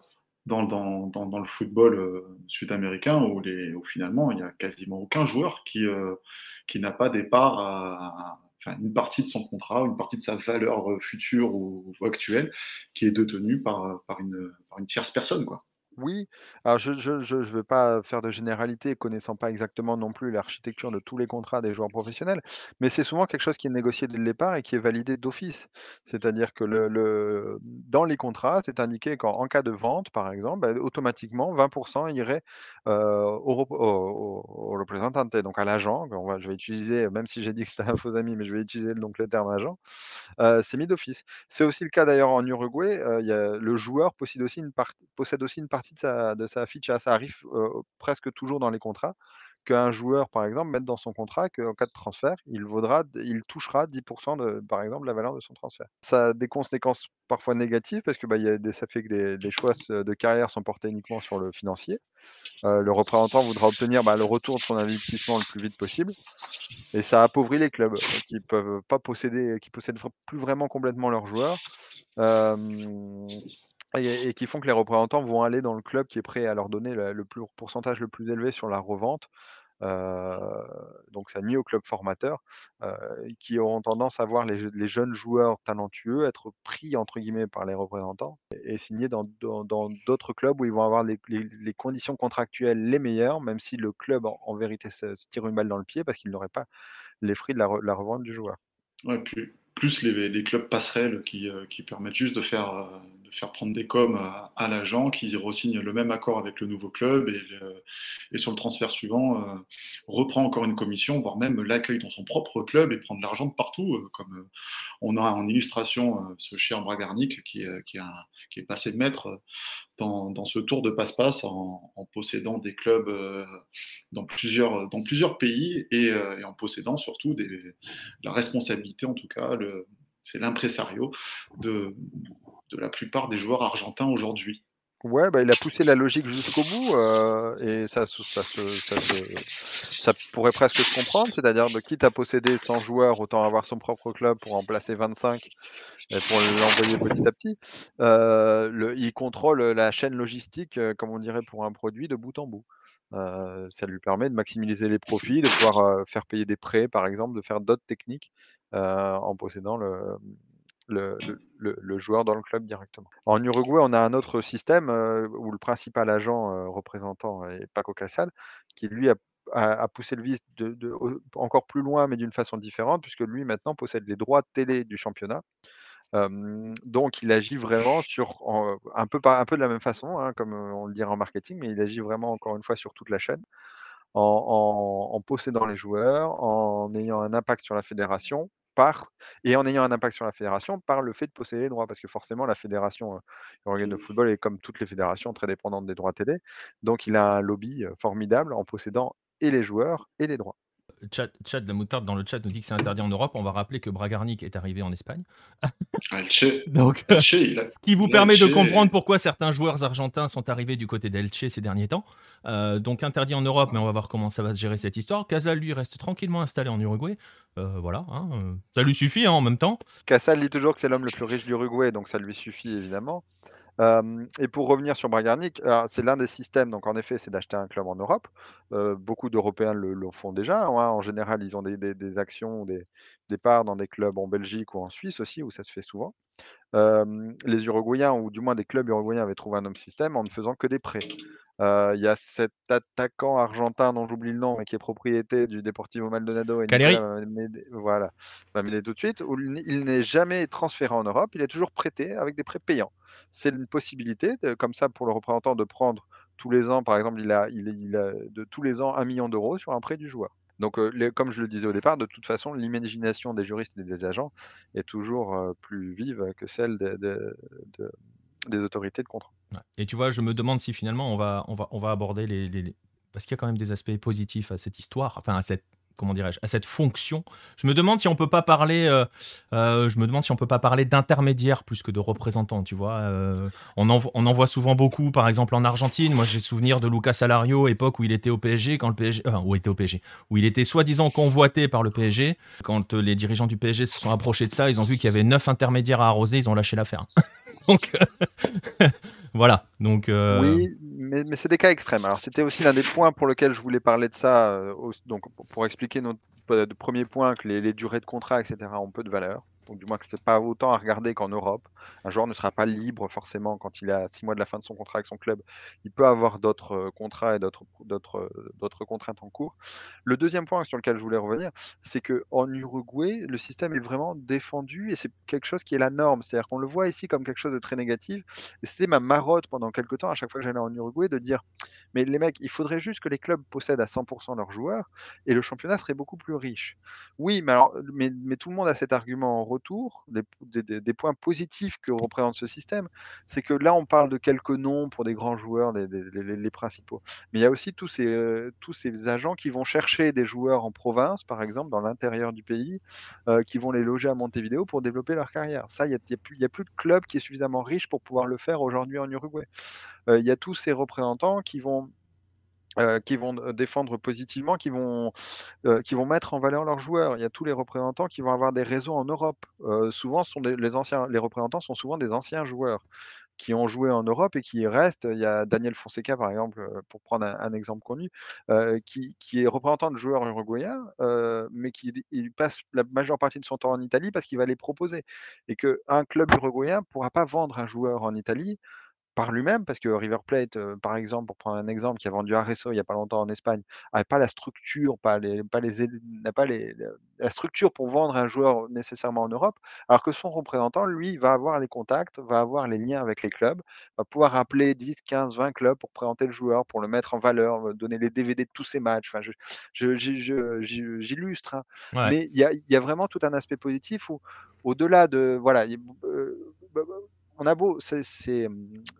dans, le football sud-américain où finalement il n'y a quasiment aucun joueur qui, qui n'a pas des parts à, une partie de son contrat, une partie de sa valeur future ou, actuelle qui est détenue par, par, une, par une tierce personne. Quoi. Oui, alors je je je veux pas faire de généralité, connaissant pas exactement non plus l'architecture de tous les contrats des joueurs professionnels, mais c'est souvent quelque chose qui est négocié dès le départ et qui est validé d'office. C'est-à-dire que le le dans les contrats, c'est indiqué qu'en cas de vente, par exemple, bah, automatiquement 20% irait, heu, au au donc à l'agent, je vais utiliser, même si j'ai dit que c'était un faux ami, mais je vais utiliser donc le terme agent, euh, c'est mis d'office. C'est aussi le cas d'ailleurs en Uruguay, il y a le joueur possède aussi une possède aussi une partie de sa, de sa. Ça arrive presque toujours dans les contrats qu'un joueur, par exemple, mette dans son contrat qu'en cas de transfert, il, vaudra, il touchera 10% de, par exemple, la valeur de son transfert. Ça a des conséquences parfois négatives parce que bah, y a des, ça fait que les, choix de carrière sont portés uniquement sur le financier. le représentant voudra obtenir bah, le retour de son investissement le plus vite possible. Et ça appauvrit les clubs qui peuvent pas posséder, qui possèdent plus vraiment complètement leurs joueurs et, qui font que les représentants vont aller dans le club qui est prêt à leur donner le, pourcentage le plus élevé sur la revente. donc ça nuit au club formateur qui auront tendance à voir les, jeunes joueurs talentueux être pris entre guillemets par les représentants et, signés dans d'autres clubs où ils vont avoir les, conditions contractuelles les meilleures, même si le club en, vérité se, tire une balle dans le pied parce qu'il n'aurait pas les fruits de la, revente du joueur. Plus, les, clubs passerelles qui, euh, qui, permettent juste de faire, euh, de faire prendre des coms à, l'agent, qui re-signe le même accord avec le nouveau club et, sur le transfert suivant euh, reprend encore une commission, voire même l'accueil dans son propre club et prend de l'argent de partout, comme on a en illustration ce cher Bragarnik qui, qui, a, qui est passé de maître dans, ce tour de passe-passe en, possédant des clubs dans, plusieurs, dans plusieurs pays et, en possédant surtout des, la responsabilité, en tout cas, c'est l'impresario de, de la plupart des joueurs argentins aujourd'hui. Ouais, bah, il a poussé la logique jusqu'au bout euh, et ça, ça, pourrait presque se comprendre, c'est-à-dire de quitte à posséder 100 joueurs, autant avoir son propre club pour en placer 25 et pour l'envoyer petit à petit. Euh, il contrôle la chaîne logistique, euh, comme on dirait pour un produit, de bout en bout. ça lui permet de maximiser les profits, de pouvoir faire payer des prêts, par exemple, de faire d'autres techniques en possédant le, le, joueur dans le club directement. En Uruguay, on a un autre système où le principal agent représentant est Paco Casal, qui lui a, poussé le vice encore plus loin, mais d'une façon différente, puisque lui maintenant possède les droits de télé du championnat. donc il agit vraiment sur un, peu, un peu de la même façon, hein, comme on le dirait en marketing, mais il agit vraiment encore une fois sur toute la chaîne en, possédant les joueurs, en ayant un impact sur la fédération, par, et en ayant un impact sur la fédération par le fait de posséder les droits, parce que forcément la fédération euh, de football est comme toutes les fédérations très dépendante des droits télé, donc il a un lobby formidable en possédant et les joueurs et les droits. Chat, chat de la moutarde dans le chat nous dit que c'est interdit en Europe. On va rappeler que Bragarnik est arrivé en Espagne. Donc, ce qui vous permet de comprendre pourquoi certains joueurs argentins sont arrivés du côté d'Elche ces derniers temps. Euh, donc interdit en Europe, mais on va voir comment ça va se gérer cette histoire. Casal lui reste tranquillement installé en Uruguay. Euh, voilà, hein, euh, ça lui suffit hein, en même temps. Casal dit toujours que c'est l'homme le plus riche du Uruguay, donc ça lui suffit évidemment et pour revenir sur Bragarnik, c'est l'un des systèmes, donc en effet, c'est d'acheter un club en Europe. beaucoup d'Européens le, font déjà. Hein. En général, ils ont des, actions, des, des, parts dans des clubs en Belgique ou en Suisse aussi, où ça se fait souvent. les Uruguayens, ou du moins des clubs uruguayens, avaient trouvé un homme système en ne faisant que des prêts. Il y a cet attaquant argentin dont j'oublie le nom, mais qui est propriété du Deportivo Maldonado. Et Caleri. voilà, va m'aider tout de suite. il n'est jamais transféré en Europe, il est toujours prêté avec des prêts payants c'est une possibilité, comme ça, pour le représentant de prendre tous les ans, par exemple, il a, il, a de tous les ans un million d'euros sur un prêt du joueur. Donc, euh, comme je le disais au départ, de toute façon, l'imagination des juristes et des agents est toujours euh, plus vive que celle des autorités de contrôle. Et tu vois, je me demande si finalement on va, on va, on va aborder les, les... parce qu'il y a quand même des aspects positifs à cette histoire, enfin à cette comment dirais-je, à cette fonction. Je me demande si on peut pas parler, euh, euh, je me demande si on peut pas parler d'intermédiaire plus que de représentant. Tu vois, on, en, on en voit souvent beaucoup, par exemple en Argentine. Moi, j'ai souvenir de Lucas Salario, époque où il était au PSG, quand le PSG, où était au PSG, où il était soi-disant convoité par le PSG. Quand les dirigeants du PSG se sont approchés de ça, ils ont vu qu'il y avait neuf intermédiaires à arroser, ils ont lâché l'affaire. Donc voilà. Donc oui, mais, c'est des cas extrêmes. Alors c'était aussi l'un des points pour lequel je voulais parler de ça. donc pour expliquer notre premier point que les durées de contrat, etc. ont peu de valeur donc du moins que c'est pas autant à regarder qu'en Europe. Un joueur ne sera pas libre forcément quand il à six mois de la fin de son contrat avec son club. Il peut avoir d'autres euh, contrats et d'autres, d'autres, contraintes en cours. Le deuxième point sur lequel je voulais revenir, c'est qu'en Uruguay, le système est vraiment défendu et c'est quelque chose qui est la norme. C'est-à-dire qu'on le voit ici comme quelque chose de très négatif. C'était ma marotte pendant quelques temps, à chaque fois que j'allais en Uruguay, de dire mais les mecs, il faudrait juste que les clubs possèdent à 100% leurs joueurs et le championnat serait beaucoup plus riche. Oui, mais tout le monde a cet argument en des, points positifs que représente ce système, c'est que là, on parle de quelques noms pour des grands joueurs, les, principaux. Mais il y a aussi tous ces, euh, tous ces agents qui vont chercher des joueurs en province, par exemple, dans l'intérieur du pays, euh, qui vont les loger à Montevideo pour développer leur carrière. Ça, il n'y a, plus, a plus de club qui est suffisamment riche pour pouvoir le faire aujourd'hui en Uruguay. Euh, il y a tous ces représentants qui vont euh, qui vont défendre positivement, qui vont, euh, qui vont mettre en valeur leurs joueurs. Il y a tous les représentants qui vont avoir des réseaux en Europe. Euh, souvent, sont les, anciens, les représentants sont souvent des anciens joueurs qui ont joué en Europe et qui restent. Il y a Daniel Fonseca, par exemple, pour prendre un, exemple connu, qui, qui, est représentant de joueurs uruguayens, mais qui passe la majeure partie de son temps en Italie parce qu'il va les proposer. Et qu'un club uruguayen ne pourra pas vendre un joueur en Italie par lui-même, parce que River Plate, par exemple, pour prendre un exemple, qui a vendu Arezzo il n'y a pas longtemps en Espagne, n'a pas la structure, pas les, pas les, n'a pas les, la structure pour vendre un joueur nécessairement en Europe, alors que son représentant, lui, va avoir les contacts, va avoir les liens avec les clubs, va pouvoir appeler 10, 15, 20 clubs pour présenter le joueur, pour le mettre en valeur, donner les DVD de tous ses matchs. Enfin, j'illustre, hein. mais il y a, y a, vraiment tout un aspect positif où, au-delà de, voilà, on a beau, mmh,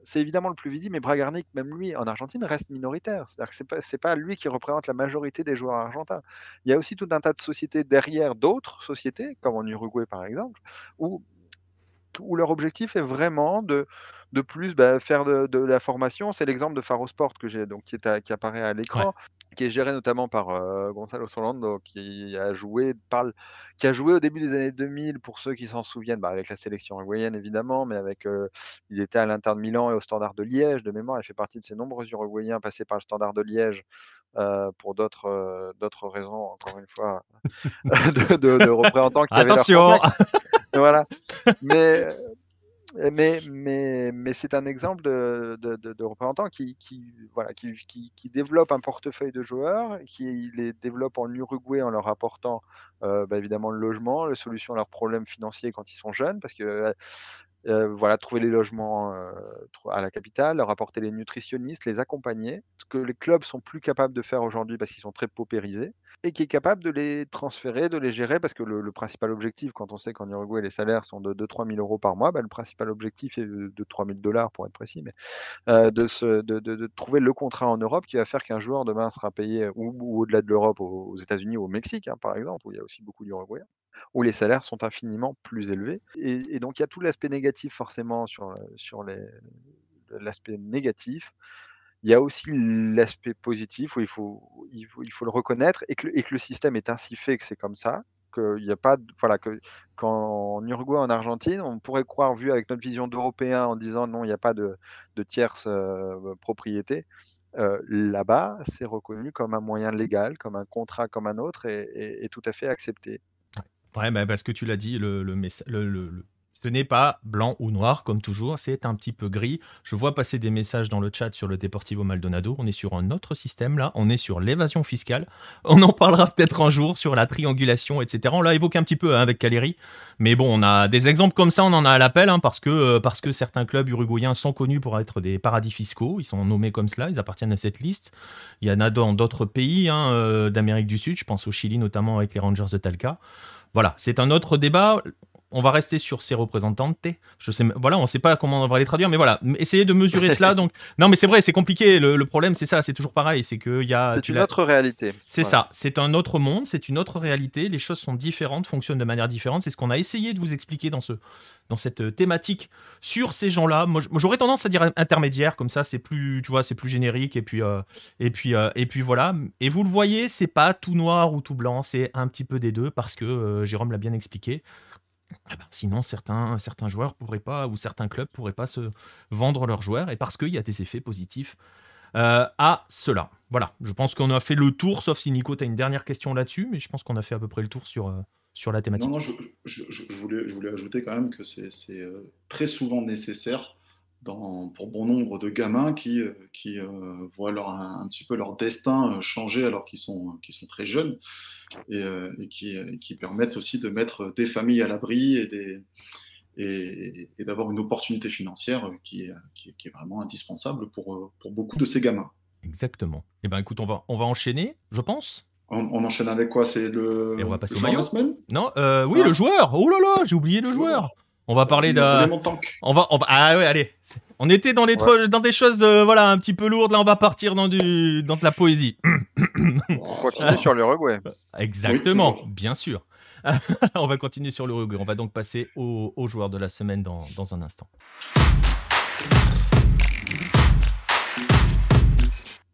c'est évidemment le plus visible, mais Bragarnik, même lui, en Argentine, reste minoritaire. C'est-à-dire que ce n'est pas, lui qui représente la majorité des joueurs argentins. Il y a aussi tout un tas de sociétés derrière d'autres sociétés, comme en Uruguay par exemple, où, leur objectif est vraiment de, de plus bah, faire de, la formation. C'est l'exemple de Faro Sport que j'ai, donc qui apparaît à l'écran qui est géré notamment par Gonzalo Solando, qui a joué parle, qui a joué au début des années 2000 pour ceux qui s'en souviennent, bah, avec la sélection uruguayenne évidemment, mais avec il était à l'Inter de Milan et au Standard de Liège de mémoire. Il fait partie de ces nombreux Uruguayens passés par le Standard de Liège pour d'autres d'autres raisons, encore une fois, de, représentants qui Attention. avaient voilà. Mais mais, mais, mais c'est un exemple de, de, de, représentant qui, qui, voilà, qui, qui, qui, développe un portefeuille de joueurs, qui les développe en Uruguay en leur apportant euh, bah, évidemment le logement, la solution à leurs problèmes financiers quand ils sont jeunes, parce que euh, voilà, trouver les logements euh, à la capitale, leur apporter les nutritionnistes, les accompagner, ce que les clubs sont plus capables de faire aujourd'hui parce qu'ils sont très paupérisés, et qui est capable de les transférer, de les gérer, parce que le, principal objectif, quand on sait qu'en Uruguay les salaires sont de 2-3 000 euros par mois, bah, le principal objectif est de, 3 000 dollars pour être précis, mais euh, de, se, de, trouver le contrat en Europe qui va faire qu'un joueur demain sera payé ou, au-delà de l'Europe, aux, États-Unis ou au Mexique, hein, par exemple, où il y a aussi beaucoup d'Uruguayens où les salaires sont infiniment plus élevés. Et, donc il y a tout l'aspect négatif forcément sur, sur l'aspect négatif. Il y a aussi l'aspect positif où il faut, il faut, il faut le reconnaître et que, et que, le système est ainsi fait que c'est comme ça. Il y a pas, voilà, que qu'en Uruguay, en Argentine, on pourrait croire, vu avec notre vision d'Européen, en disant non, il n'y a pas de, de tierce propriété. Là-bas, c'est reconnu comme un moyen légal, comme un contrat comme un autre et, et tout à fait accepté. Ouais, bah, parce que tu l'as dit, le, le, ce n'est pas blanc ou noir comme toujours, c'est un petit peu gris. Je vois passer des messages dans le chat sur le Deportivo Maldonado. On est sur un autre système là, on est sur l'évasion fiscale. On en parlera peut-être un jour sur la triangulation, etc. On l'a évoqué un petit peu hein, avec Caleri. Mais bon, on a des exemples comme ça, on en a à l'appel hein, parce, que, euh, parce que certains clubs uruguayens sont connus pour être des paradis fiscaux. Ils sont nommés comme cela, ils appartiennent à cette liste. Il y en a dans d'autres pays hein, euh, d'Amérique du Sud, je pense au Chili notamment avec les Rangers de Talca. Voilà, c'est un autre débat. On va rester sur ces représentantes. Je sais, voilà, on ne sait pas comment on va les traduire, mais voilà, essayez de mesurer cela. Donc, non, mais c'est vrai, c'est compliqué. Le, problème, c'est ça, c'est toujours pareil, c'est que y a. C'est une autre réalité. C'est ça, c'est un autre monde, c'est une autre réalité. Les choses sont différentes, fonctionnent de manière différente. C'est ce qu'on a essayé de vous expliquer dans ce, dans cette euh, thématique sur ces gens-là. Moi, j'aurais tendance à dire intermédiaire, comme ça, c'est plus, tu vois, c'est plus générique. Et puis, euh, et puis, euh, et puis voilà. Et vous le voyez, c'est pas tout noir ou tout blanc, c'est un petit peu des deux parce que Jérôme l'a bien expliqué. Ah ben, sinon, certains, joueurs pourraient pas, ou certains clubs pourraient pas se vendre leurs joueurs, et parce qu'il y a des effets positifs à cela. Voilà, je pense qu'on a fait le tour, sauf si Nico, tu as une dernière question là-dessus, mais je pense qu'on a fait à peu près le tour sur, sur la thématique. Non, je, voulais, ajouter quand même que c'est euh, très souvent nécessaire pour bon nombre de gamins qui, euh, euh, voient leur, un, petit peu leur destin changer alors qu'ils sont très jeunes et, qui, qui, permettent aussi de mettre des familles à l'abri et, des, et, d'avoir une opportunité financière qui, qui, est vraiment indispensable pour, pour beaucoup de ces gamins. Exactement. Eh ben écoute, on va, on va enchaîner, je pense. On, enchaîne avec quoi? C'est le. Et on va passer au maillot? Non, euh, oui, le ah. joueur. Oh là là, j'ai oublié le joueur. On va parler d'un. On va, on va. Ah ouais, allez. On était dans, les dans des choses, euh, voilà, un petit peu lourdes. Là, on va partir dans du, dans de la poésie. on va continuer sur l'Uruguay. Exactement, bien sûr. on va continuer sur l'Uruguay. On va donc passer au, au, joueur de la semaine dans, dans un instant.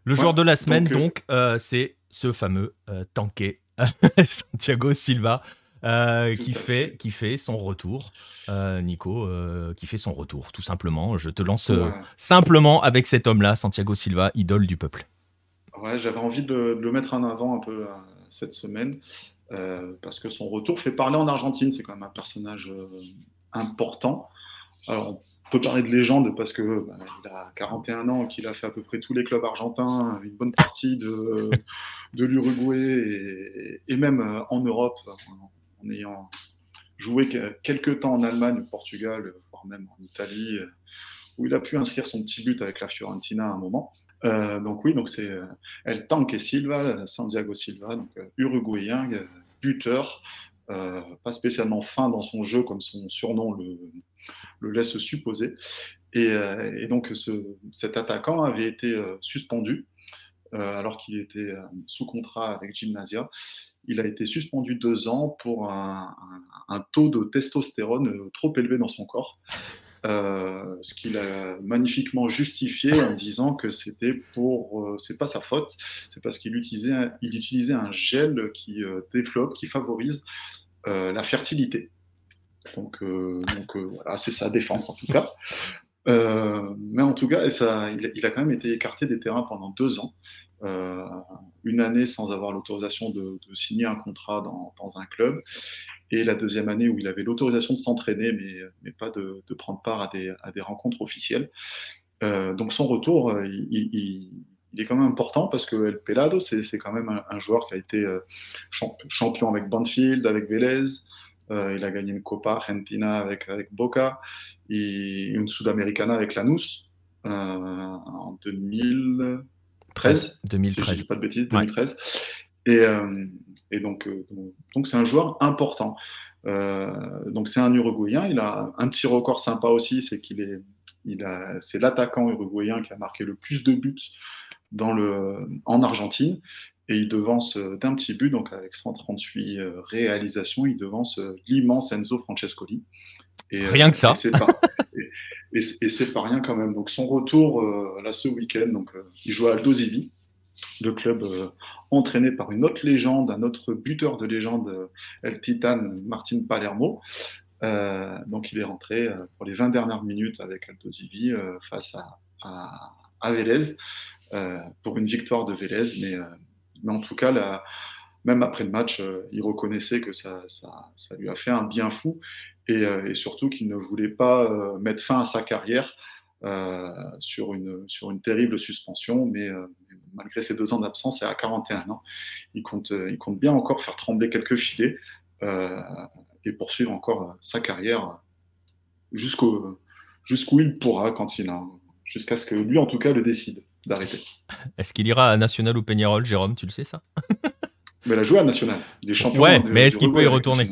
Le joueur de la semaine, donc, euh, c'est ce fameux euh, tanké Santiago Silva. Euh, qui, fait, qui fait son retour. Euh, Nico, qui fait son retour, tout simplement. Je te lance simplement avec cet homme-là, Santiago Silva, idole du peuple. Ouais, j'avais envie de, le mettre en avant un peu cette semaine, parce que son retour fait parler en Argentine. C'est quand même un personnage important. Alors, on peut parler de légende parce que bah, il a 41 ans, qu'il a fait à peu près tous les clubs argentins, une bonne partie de, de l'Uruguay et, même euh, en Europe, en, ayant joué quelques temps en Allemagne, au Portugal, voire même en Italie, où il a pu inscrire son petit but avec la Fiorentina à un moment. Euh, donc oui, donc c'est euh, El Tanque Silva, Santiago Silva, donc uruguayen, buteur, pas spécialement fin dans son jeu comme son surnom le, laisse supposer. Et, euh, donc cet attaquant avait été euh, suspendu euh, alors qu'il était sous contrat avec Gymnasia. Il a été suspendu deux ans pour un, taux de testostérone trop élevé dans son corps. ce qu'il a magnifiquement justifié en disant que c'était pour, c'est pas sa faute, c'est parce qu'il utilisait, il utilisait un gel qui développe, qui favorise la fertilité. Donc, euh, donc euh, voilà, c'est sa défense en tout cas. Euh, mais en tout cas, ça, il, a quand même été écarté des terrains pendant deux ans, une année sans avoir l'autorisation de, signer un contrat dans, un club, et la deuxième année où il avait l'autorisation de s'entraîner, mais, mais, pas de, prendre part à des, à des rencontres officielles. donc son retour, il, est quand même important parce que El Pelado, c'est quand même un, joueur qui a été champion avec Banfield, avec Vélez, euh, il a gagné une Copa Argentina avec, avec Boca et une Sudamericana avec Lanús euh, en 2013. 2013. Si je dis pas de bêtises, 2013. Et, euh, et, donc, donc c'est un joueur important. donc c'est un Uruguayen. Il a un petit record sympa aussi, c'est qu'il est, il a, c'est l'attaquant uruguayen qui a marqué le plus de buts dans le, en Argentine. Et il devance euh, d'un petit but, donc avec 138 euh, réalisations, il devance euh, l'immense Enzo Francescoli. Et, rien que ça. Et c'est pas, rien quand même. Donc son retour là ce week-end, donc il joue à Aldo Zivi, le club entraîné par une autre légende, un autre buteur de légende, El Titan Martin Palermo. donc il est rentré pour les 20 dernières minutes avec Aldo Zivi face à, Vélez pour une victoire de Vélez, mais mais en tout cas, même après le match, euh, il reconnaissait que ça, lui a fait un bien fou et, euh, surtout qu'il ne voulait pas euh, mettre fin à sa carrière sur, une, sur une terrible suspension. Mais malgré ses deux ans d'absence et à 41 ans, il compte, il compte bien encore faire trembler quelques filets et poursuivre encore sa carrière jusqu'au jusqu'où il pourra quand il a, jusqu'à ce que lui en tout cas le décide d'arrêter. Est-ce qu'il ira à National ou Peñarol, Jérôme? Tu le sais ça? Mais il a joué à National. Il est champion. Ouais, mais est-ce qu'il peut y retourner?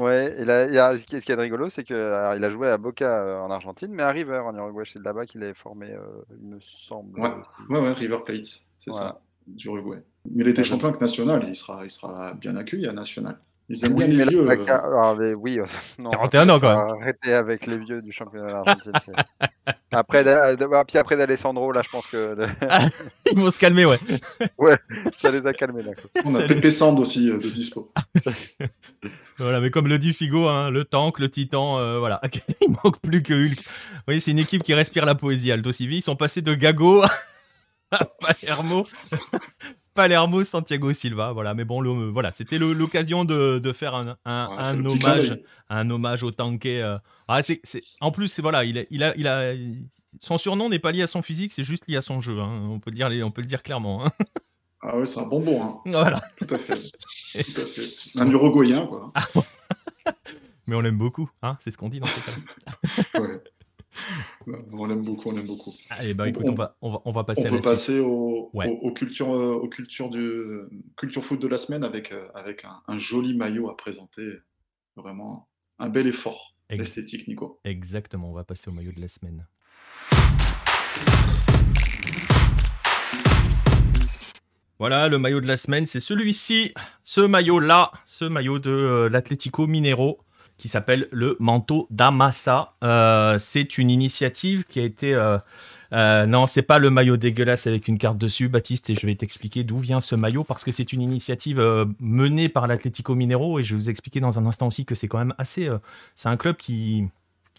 Ouais, et là, ce qui est rigolo, c'est qu'il a joué à Boca en Argentine, mais à River en Uruguay. C'est là-bas qu'il est formé, il me semble. Ouais, ouais, ouais River Plate, c'est ça, d'Uruguay. Mais il était champion avec National, il sera, il sera bien accueilli à National. Ils aiment bien les vieux. Euh... Ah, oui, euh, non, 41 ans quand même. Arrêtez avec les vieux du championnat d'Argentine. après, bah, puis après d'Alessandro, là, je pense que. Ils vont se calmer, ouais. ouais, ça les a calmés. Là. On a Pépé Sand aussi euh, de dispo. voilà, mais comme le dit Figo, hein, le tank, le titan, euh, voilà. Il manque plus que Hulk. Vous voyez, c'est une équipe qui respire la poésie. Aldo Civi, ils sont passés de Gago à Palermo. Palermo, Santiago Silva, voilà. Mais bon, voilà, c'était l'occasion de, de, faire un, un, hommage, un hommage au tanké. Euh. Ah, c'est, en plus, voilà, il a, il a, il a, son surnom n'est pas lié à son physique, c'est juste lié à son jeu. Hein. On peut dire, on peut le dire clairement. Hein. Ah oui, c'est un bonbon. Hein. Voilà. Tout à fait. Tout à fait. Un uruguayen, quoi. Mais on l'aime beaucoup, hein c'est ce qu'on dit dans ces cas-là. ouais. On l'aime beaucoup, on l'aime beaucoup. Allez, bah écoute, on, va, on, va, on va passer on à la au, au, culture, au culture, du, culture foot de la semaine avec, euh, avec un, joli maillot à présenter. Vraiment un bel effort esthétique, Nico. Exactement, on va passer au maillot de la semaine. Voilà, le maillot de la semaine, c'est celui-ci, ce maillot-là, ce maillot de euh, l'Atlético Minero qui s'appelle le manteau d'Amassa. Euh, c'est une initiative qui a été... Euh, euh, non, c'est pas le maillot dégueulasse avec une carte dessus, Baptiste, et je vais t'expliquer d'où vient ce maillot, parce que c'est une initiative euh, menée par l'Atlético Minero, et je vais vous expliquer dans un instant aussi que c'est quand même assez... c'est un club qui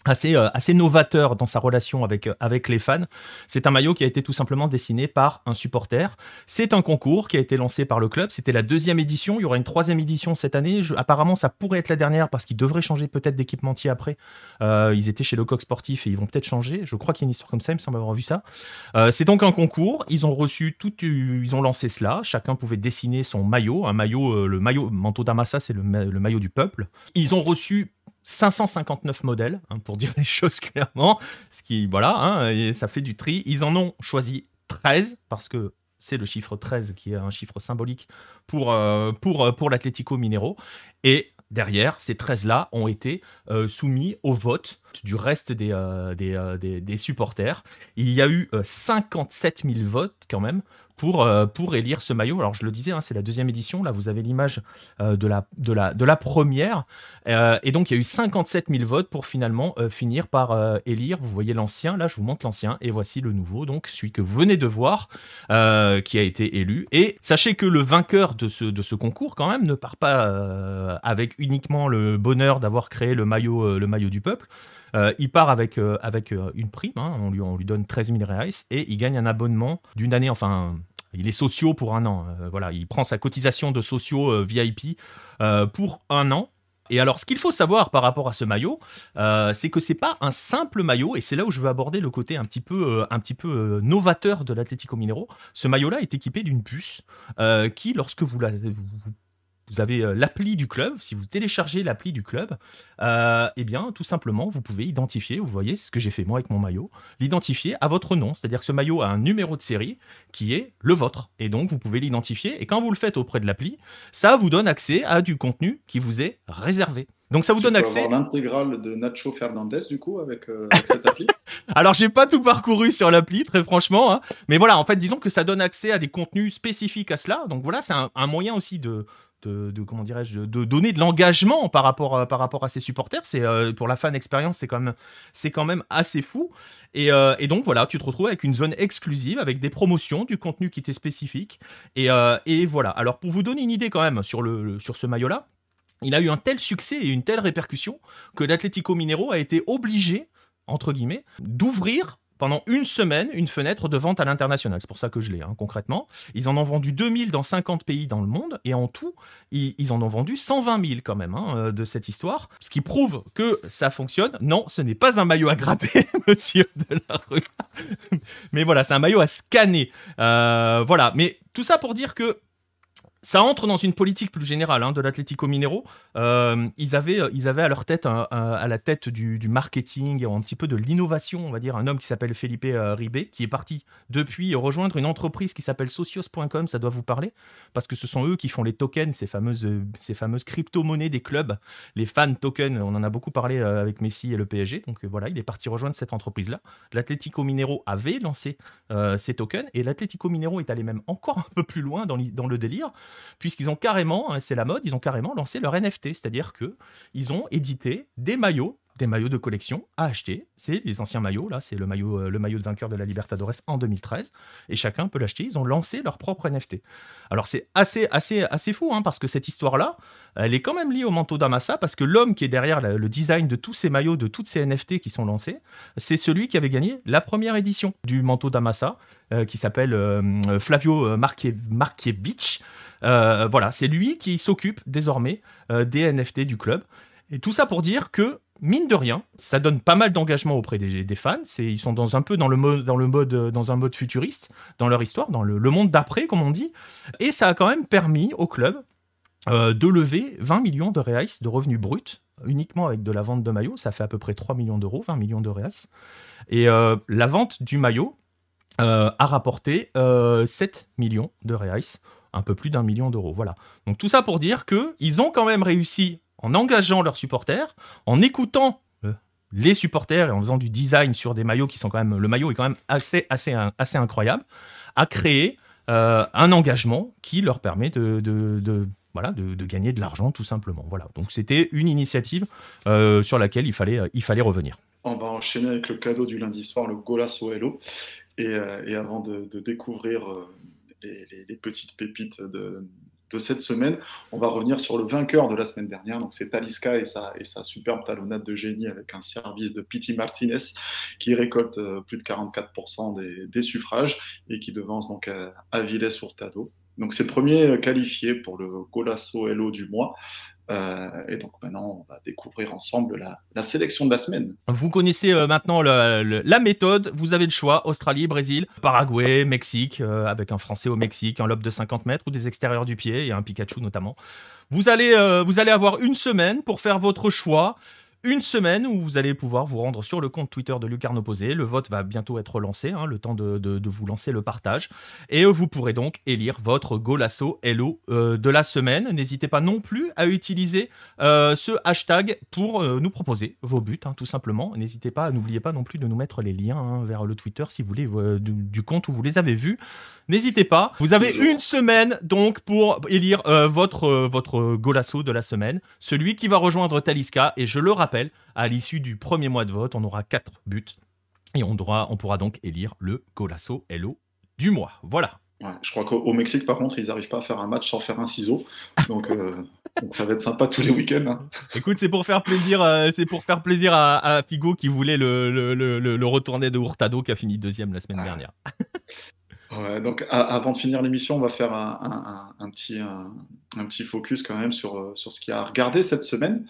assez, euh, assez novateur dans sa relation avec, euh, avec les fans. C'est un maillot qui a été tout simplement dessiné par un supporter. C'est un concours qui a été lancé par le club. C'était la deuxième édition. Il y aura une troisième édition cette année. apparemment, ça pourrait être la dernière parce qu'ils devraient changer peut-être d'équipementier après. Euh, ils étaient chez le coq sportif et ils vont peut-être changer. Je crois qu'il y a une histoire comme ça. Il me semble avoir vu ça. c'est donc un concours. Ils ont reçu tout, ils ont lancé cela. Chacun pouvait dessiner son maillot. Un maillot, le maillot manteau d'Amassa, c'est le maillot du peuple. Ils ont reçu 559 modèles, hein, pour dire les choses clairement. Ce qui, voilà, hein, et ça fait du tri. Ils en ont choisi 13 parce que c'est le chiffre 13 qui est un chiffre symbolique pour, euh, pour, euh, pour l'Atlético Minero. Et derrière, ces 13-là ont été euh, soumis au vote du reste des, des, des, supporters. Il y a eu 57 000 votes quand même pour, pour élire ce maillot. Alors je le disais, hein, c'est la deuxième édition, là vous avez l'image de, la, de, la, de la première, euh, et donc il y a eu 57 000 votes pour finalement finir par élire, vous voyez l'ancien, là je vous montre l'ancien, et voici le nouveau, donc celui que vous venez de voir, qui a été élu, et sachez que le vainqueur de ce, concours quand même ne part pas avec uniquement le bonheur d'avoir créé le maillot, du peuple, il part avec, une prime, hein, on, lui, on lui donne 13 000 reais et il gagne un abonnement d'une année, enfin il est sociaux pour un an. Euh, voilà, il prend sa cotisation de sociaux euh, VIP euh, pour un an. Et alors, ce qu'il faut savoir par rapport à ce maillot, c'est que c'est pas un simple maillot, et c'est là où je veux aborder le côté un petit peu, un petit peu novateur de l'Atlético Minero. Ce maillot-là est équipé d'une puce qui, lorsque vous, la, vous vous avez euh, l'appli du club. Si vous téléchargez l'appli du club, euh, eh bien, tout simplement, vous pouvez identifier, vous voyez ce que j'ai fait moi avec mon maillot, l'identifier à votre nom. C'est-à-dire que ce maillot a un numéro de série qui est le vôtre. Et donc, vous pouvez l'identifier. Et quand vous le faites auprès de l'appli, ça vous donne accès à du contenu qui vous est réservé. Donc ça vous donne accès. l'intégrale de Nacho Fernandez du coup avec, euh, cette appli. Alors j'ai pas tout parcouru sur l'appli très franchement, hein. mais voilà en fait disons que ça donne accès à des contenus spécifiques à cela. Donc voilà c'est un, moyen aussi de, de, comment dirais-je de donner de l'engagement par rapport euh, par rapport à ses supporters. C'est euh, pour la fan expérience c'est quand même c'est quand même assez fou. Et, euh, et, donc voilà tu te retrouves avec une zone exclusive avec des promotions du contenu qui t'est spécifique. Et, et, voilà. Alors pour vous donner une idée quand même sur le sur ce maillot là il a eu un tel succès et une telle répercussion que l'Atlético Minero a été obligé entre guillemets d'ouvrir pendant une semaine une fenêtre de vente à l'international. C'est pour ça que je l'ai, hein, concrètement. Ils en ont vendu 2000 dans 50 pays dans le monde, et en tout, ils, en ont vendu 120 000 quand même hein, euh, de cette histoire, ce qui prouve que ça fonctionne. Non, ce n'est pas un maillot à gratter, monsieur de la rue. Mais voilà, c'est un maillot à scanner. Euh, voilà, mais tout ça pour dire que ça entre dans une politique plus générale hein, de l'Atlético Minero. Euh, ils, avaient, euh, ils avaient à leur tête, à la tête du, marketing et un petit peu de l'innovation, on va dire, un homme qui s'appelle Felipe euh, Ribé, qui est parti depuis rejoindre une entreprise qui s'appelle socios.com, ça doit vous parler, parce que ce sont eux qui font les tokens, ces fameuses, ces fameuses crypto-monnaies des clubs, les fan tokens, on en a beaucoup parlé avec Messi et le PSG, donc voilà, il est parti rejoindre cette entreprise-là. L'Atlético Minero avait lancé ces tokens, et l'Atlético Minero est allé même encore un peu plus loin dans le délire puisqu'ils ont carrément, hein, c'est la mode, ils ont carrément lancé leur NFT, c'est-à-dire que ils ont édité des maillots des maillots de collection à acheter. C'est les anciens maillots, là, c'est le maillot, euh, le maillot de vainqueur de la Libertadores en 2013, et chacun peut l'acheter. Ils ont lancé leur propre NFT. Alors c'est assez, assez, assez fou, hein, parce que cette histoire-là, elle est quand même liée au manteau d'Amassa, parce que l'homme qui est derrière le design de tous ces maillots, de toutes ces NFT qui sont lancés, c'est celui qui avait gagné la première édition du manteau d'Amassa, euh, qui s'appelle euh, Flavio Markiewicz. Euh, voilà, c'est lui qui s'occupe désormais euh, des NFT du club. Et tout ça pour dire que, mine de rien, ça donne pas mal d'engagement auprès des, fans. ils sont dans un peu dans le mode, un mode futuriste dans leur histoire, dans le, monde d'après, comme on dit. Et ça a quand même permis au club euh, de lever 20 millions de reais de revenus bruts uniquement avec de la vente de maillots. Ça fait à peu près 3 millions d'euros, 20 millions de reais. Et la vente du maillot a rapporté 7 millions de reais un peu plus d'un million d'euros. Voilà. Donc tout ça pour dire qu'ils ont quand même réussi en engageant leurs supporters, en écoutant euh, les supporters et en faisant du design sur des maillots qui sont quand même le maillot est quand même assez assez incroyable à créer euh, un engagement qui leur permet de, gagner de l'argent tout simplement voilà donc c'était une initiative euh, sur laquelle il fallait revenir on va enchaîner avec le cadeau du lundi soir le Golasso Hello et, et avant de, découvrir les, petites pépites de, cette semaine. On va revenir sur le vainqueur de la semaine dernière. Donc, c'est Taliska et sa, superbe talonnade de génie avec un service de Piti Martinez qui récolte euh, plus de 44% des, suffrages et qui devance donc euh, Avilés Hurtado. Donc, c'est le premier qualifié pour le Golasso Hello du mois. Euh, et donc maintenant, on va découvrir ensemble la, sélection de la semaine. Vous connaissez euh, maintenant la méthode, vous avez le choix, Australie, Brésil, Paraguay, Mexique, euh, avec un Français au Mexique, un lobe de 50 mètres ou des extérieurs du pied, et un Pikachu notamment. Vous allez, vous allez avoir une semaine pour faire votre choix une semaine où vous allez pouvoir vous rendre sur le compte Twitter de Lucarne Opposé. Le vote va bientôt être lancé, hein, le temps de, vous lancer le partage. Et vous pourrez donc élire votre Golasso Hello euh, de la semaine. N'hésitez pas non plus à utiliser euh, ce hashtag pour euh, nous proposer vos buts, hein, tout simplement. N'hésitez pas, n'oubliez pas non plus de nous mettre les liens hein, vers le Twitter si vous voulez, du, compte où vous les avez vus. N'hésitez pas. Vous avez une semaine donc pour élire votre, votre Golasso de la semaine. Celui qui va rejoindre Taliska. Et je le rappelle, à l'issue du premier mois de vote, on aura quatre buts et on, on pourra donc élire le Golasso Hello du mois. Voilà. je crois qu'au Mexique, par contre, ils n'arrivent pas à faire un match sans faire un ciseau. Donc, euh, ça va être sympa tous les week-ends. Hein. Écoute, c'est pour faire plaisir, euh, c'est pour faire plaisir à, Figo qui voulait le, le, retourner de Hurtado qui a fini deuxième la semaine dernière. donc avant de finir l'émission, on va faire un, petit, un, petit focus quand même sur, euh, sur ce qu'il y a à regarder cette semaine.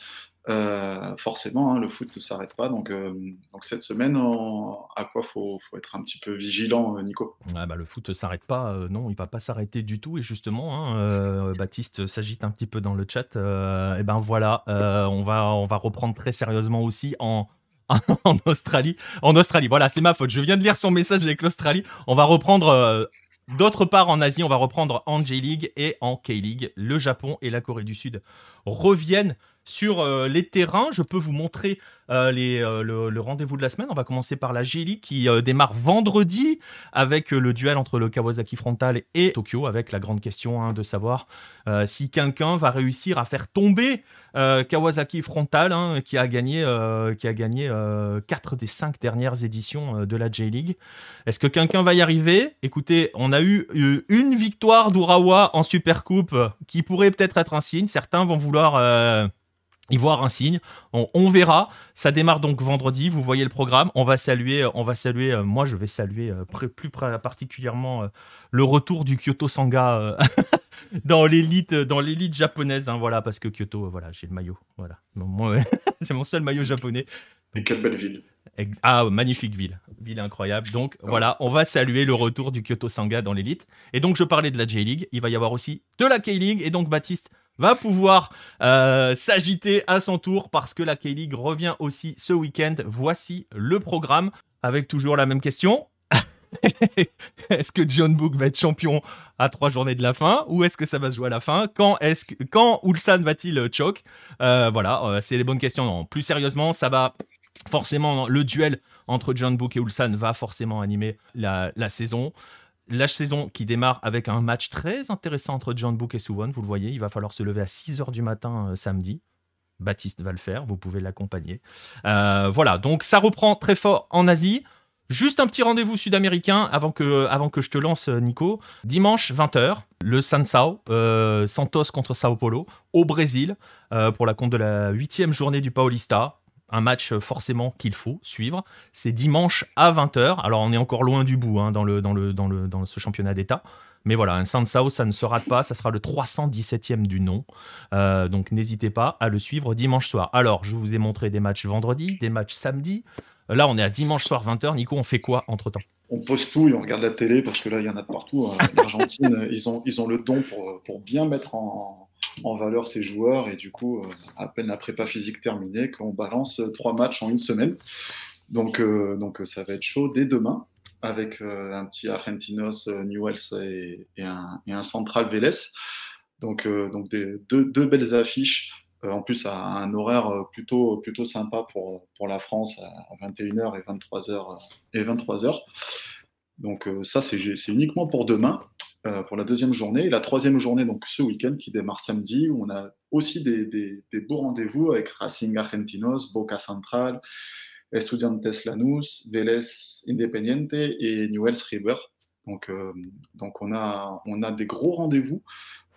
Euh, forcément, hein, le foot ne s'arrête pas. Donc, euh, cette semaine, à quoi faut, faut être un petit peu vigilant, euh, Nico? Bah, Le foot ne s'arrête pas. non, il va pas s'arrêter du tout. Et justement, hein, Baptiste s'agite un petit peu dans le chat. et ben voilà, on, va, on va reprendre très sérieusement aussi en, en Australie. En Australie, voilà, c'est ma faute. Je viens de lire son message avec l'Australie. On va reprendre D'autre part, en Asie, on va reprendre en J-League et en K-League. Le Japon et la Corée du Sud reviennent sur euh, les terrains. Je peux vous montrer euh, euh, le, rendez-vous de la semaine. On va commencer par la J-League qui démarre vendredi avec le duel entre le Kawasaki Frontal et Tokyo, avec la grande question hein, de savoir si quelqu'un va réussir à faire tomber Kawasaki Frontal, hein, qui a gagné, qui a gagné 4 des 5 dernières éditions de la J-League. Est-ce que quelqu'un va y arriver? Écoutez, on a eu une victoire d'Urawa en Supercoupe qui pourrait peut-être être un signe. Certains vont vouloir y voir un signe. On, verra. Ça démarre donc vendredi. Vous voyez le programme. On va saluer, on va saluer. Euh, moi, je vais saluer euh, plus particulièrement euh, le retour du Kyoto Sanga dans l'élite, dans l'élite japonaise. Hein, voilà, parce que Kyoto, voilà, j'ai le maillot. Voilà, c'est mon seul maillot japonais. Et quelle belle ville. Ah, magnifique ville. Ville incroyable. Donc voilà, on va saluer le retour du Kyoto Sanga dans l'élite. Et donc je parlais de la J-League. Il va y avoir aussi de la K-League. Et donc Baptiste va pouvoir euh, s'agiter à son tour parce que la K-League revient aussi ce week-end. Voici le programme avec toujours la même question. est-ce que John Book va être champion à trois journées de la fin ou est-ce que ça va se jouer à la fin? Quand est-ce que, quand Ulsan va-t-il euh, choke? Euh, Voilà, c'est les bonnes questions. Plus sérieusement, ça va forcément le duel entre John Book et Ulsan va forcément animer la, la saison la saison qui démarre avec un match très intéressant entre John Book et Suwon. Vous le voyez, il va falloir se lever à 6h du matin euh, samedi. Baptiste va le faire, vous pouvez l'accompagner. Euh, voilà, donc ça reprend très fort en Asie. Juste un petit rendez-vous sud-américain avant que, je te lance, Nico. Dimanche 20h, le Sansao, euh, Santos contre Sao Paulo, au Brésil, pour la compte de la huitième journée du Paulista un match euh, forcément qu'il faut suivre. C'est dimanche à 20h. Alors on est encore loin du bout hein, dans, le, dans, le, dans, le, dans ce championnat d'État. Mais voilà, un Sansao, ça ne se rate pas. Ça sera le 317e du nom. Euh, donc n'hésitez pas à le suivre dimanche soir. Alors, je vous ai montré des matchs vendredi, des matchs samedi. Là, on est à dimanche soir 20h. Nico, on fait quoi entre temps on pose tout et on regarde la télé parce que là, il y en a de partout. L'Argentine, ils, ont, ils ont le don pour, pour bien mettre en, en valeur ses joueurs. Et du coup, euh, à peine la prépa physique terminée, qu'on balance trois matchs en une semaine. Donc, euh, donc ça va être chaud dès demain avec euh, un petit Argentinos Newells et, un, Central Vélez. Donc, donc deux, deux, belles affiches. en plus, à un horaire plutôt, plutôt sympa pour, pour la France à 21h et 23h. Et 23h. Donc ça, c'est uniquement pour demain. Euh, pour la deuxième journée. Et la troisième journée, donc ce week-end qui démarre samedi, où on a aussi des, des, beaux rendez-vous avec Racing Argentinos, Boca Central, Estudiantes Lanús, Vélez Independiente et Newell's River. Donc, euh, donc on, a, on a des gros rendez-vous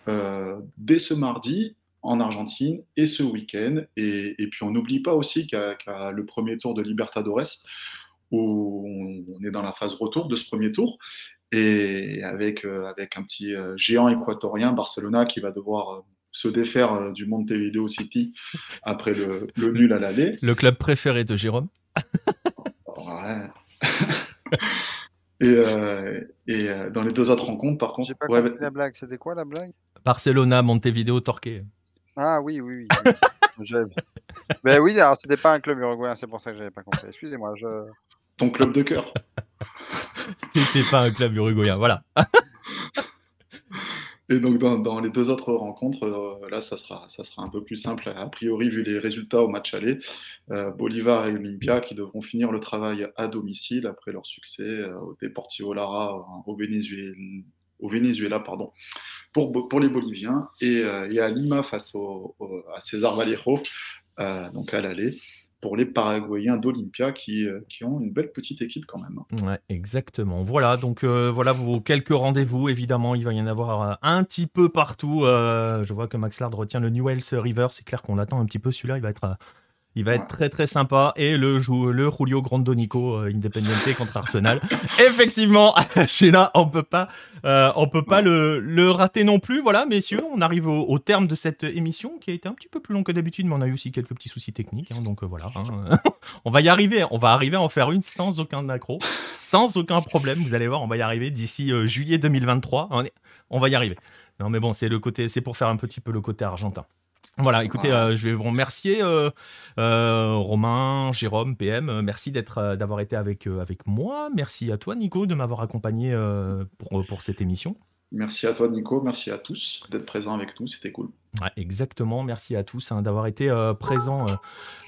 euh, dès ce mardi en Argentine et ce week-end. Et, puis on n'oublie pas aussi qu'à le premier tour de Libertadores, où on est dans la phase retour de ce premier tour et avec, euh, avec un petit euh, géant équatorien, Barcelona, qui va devoir euh, se défaire du Montevideo City après le, le nul à l'aller. Le club préféré de Jérôme. ouais. et, et dans les deux autres rencontres, par contre. J'ai pas compris la blague. C'était quoi la blague? Barcelona, Montevideo, Torque. Ah oui, oui, oui. ben oui, alors c'était pas un club uruguayen, c'est pour ça que j'avais pas compris. Excusez-moi. Je... Ton club de cœur. C'était pas un club uruguayen, voilà. Et donc dans, les deux autres rencontres, euh, là ça sera, ça sera un peu plus simple a priori vu les résultats au match aller. Euh, Bolivar et Olympia qui devront finir le travail à domicile après leur succès euh, au Deportivo Lara au Venezuela, pardon, pour, pour les Boliviens et, à Lima face à César Vallejo, donc à l'aller pour les Paraguayens d'Olympia qui, euh, qui, ont une belle petite équipe quand même. Ouais, exactement. Voilà, donc euh, voilà vos quelques rendez-vous. Évidemment, il va y en avoir euh, un petit peu partout. je vois que Max Lard retient le Newells River. C'est clair qu'on attend un petit peu celui-là. Il va être il va être très très sympa. Et le, le Julio Grandonico euh, Independiente contre Arsenal. Effectivement, là, on peut pas, euh, on peut pas le, le, rater non plus. Voilà, messieurs, on arrive au, terme de cette émission qui a été un petit peu plus longue que d'habitude, mais on a eu aussi quelques petits soucis techniques. Hein, donc euh, voilà, hein. on va y arriver. On va arriver à en faire une sans aucun accro, sans aucun problème. Vous allez voir, on va y arriver d'ici juillet 2023. On, on va y arriver. Non, mais bon, c'est le côté, c'est pour faire un petit peu le côté argentin. Voilà, écoutez, euh, je vais vous remercier, euh, euh, Romain, Jérôme, PM. merci d'être, d'avoir été avec, avec moi. Merci à toi, Nico, de m'avoir accompagné pour, pour cette émission. Merci à toi, Nico. Merci à tous d'être présents avec nous. C'était cool. exactement. Merci à tous hein, d'avoir été présents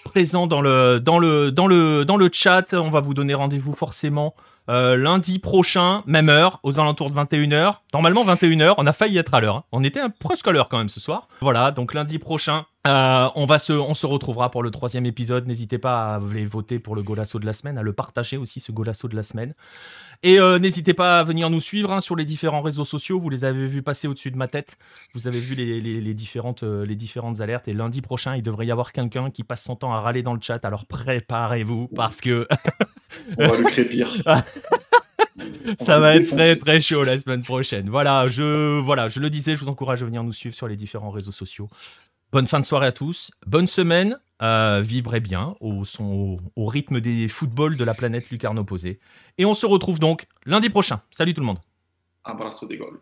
présent dans, le, dans, le, dans, le, dans le chat. On va vous donner rendez-vous forcément euh, lundi prochain, même heure, aux alentours de 21h. Normalement 21h, on a failli être à l'heure. Hein. On était presque à l'heure quand même ce soir. Voilà, donc lundi prochain, euh, on, va se, on se retrouvera pour le troisième épisode. N'hésitez pas à voter pour le golasso de la semaine, à le partager aussi ce golasso de la semaine. Et euh, n'hésitez pas à venir nous suivre hein, sur les différents réseaux sociaux. Vous les avez vus passer au-dessus de ma tête. Vous avez vu les, différentes, les différentes alertes. Et lundi prochain, il devrait y avoir quelqu'un qui passe son temps à râler dans le chat. Alors préparez-vous parce que on va le crépir. Ça va être très très chaud la semaine prochaine. Voilà, je voilà, je le disais, je vous encourage à venir nous suivre sur les différents réseaux sociaux. Bonne fin de soirée à tous, bonne semaine euh, bien au, rythme des footballs de la planète lucarne opposée. Et on se retrouve donc lundi prochain. Salut tout le monde. Abrazo de gol.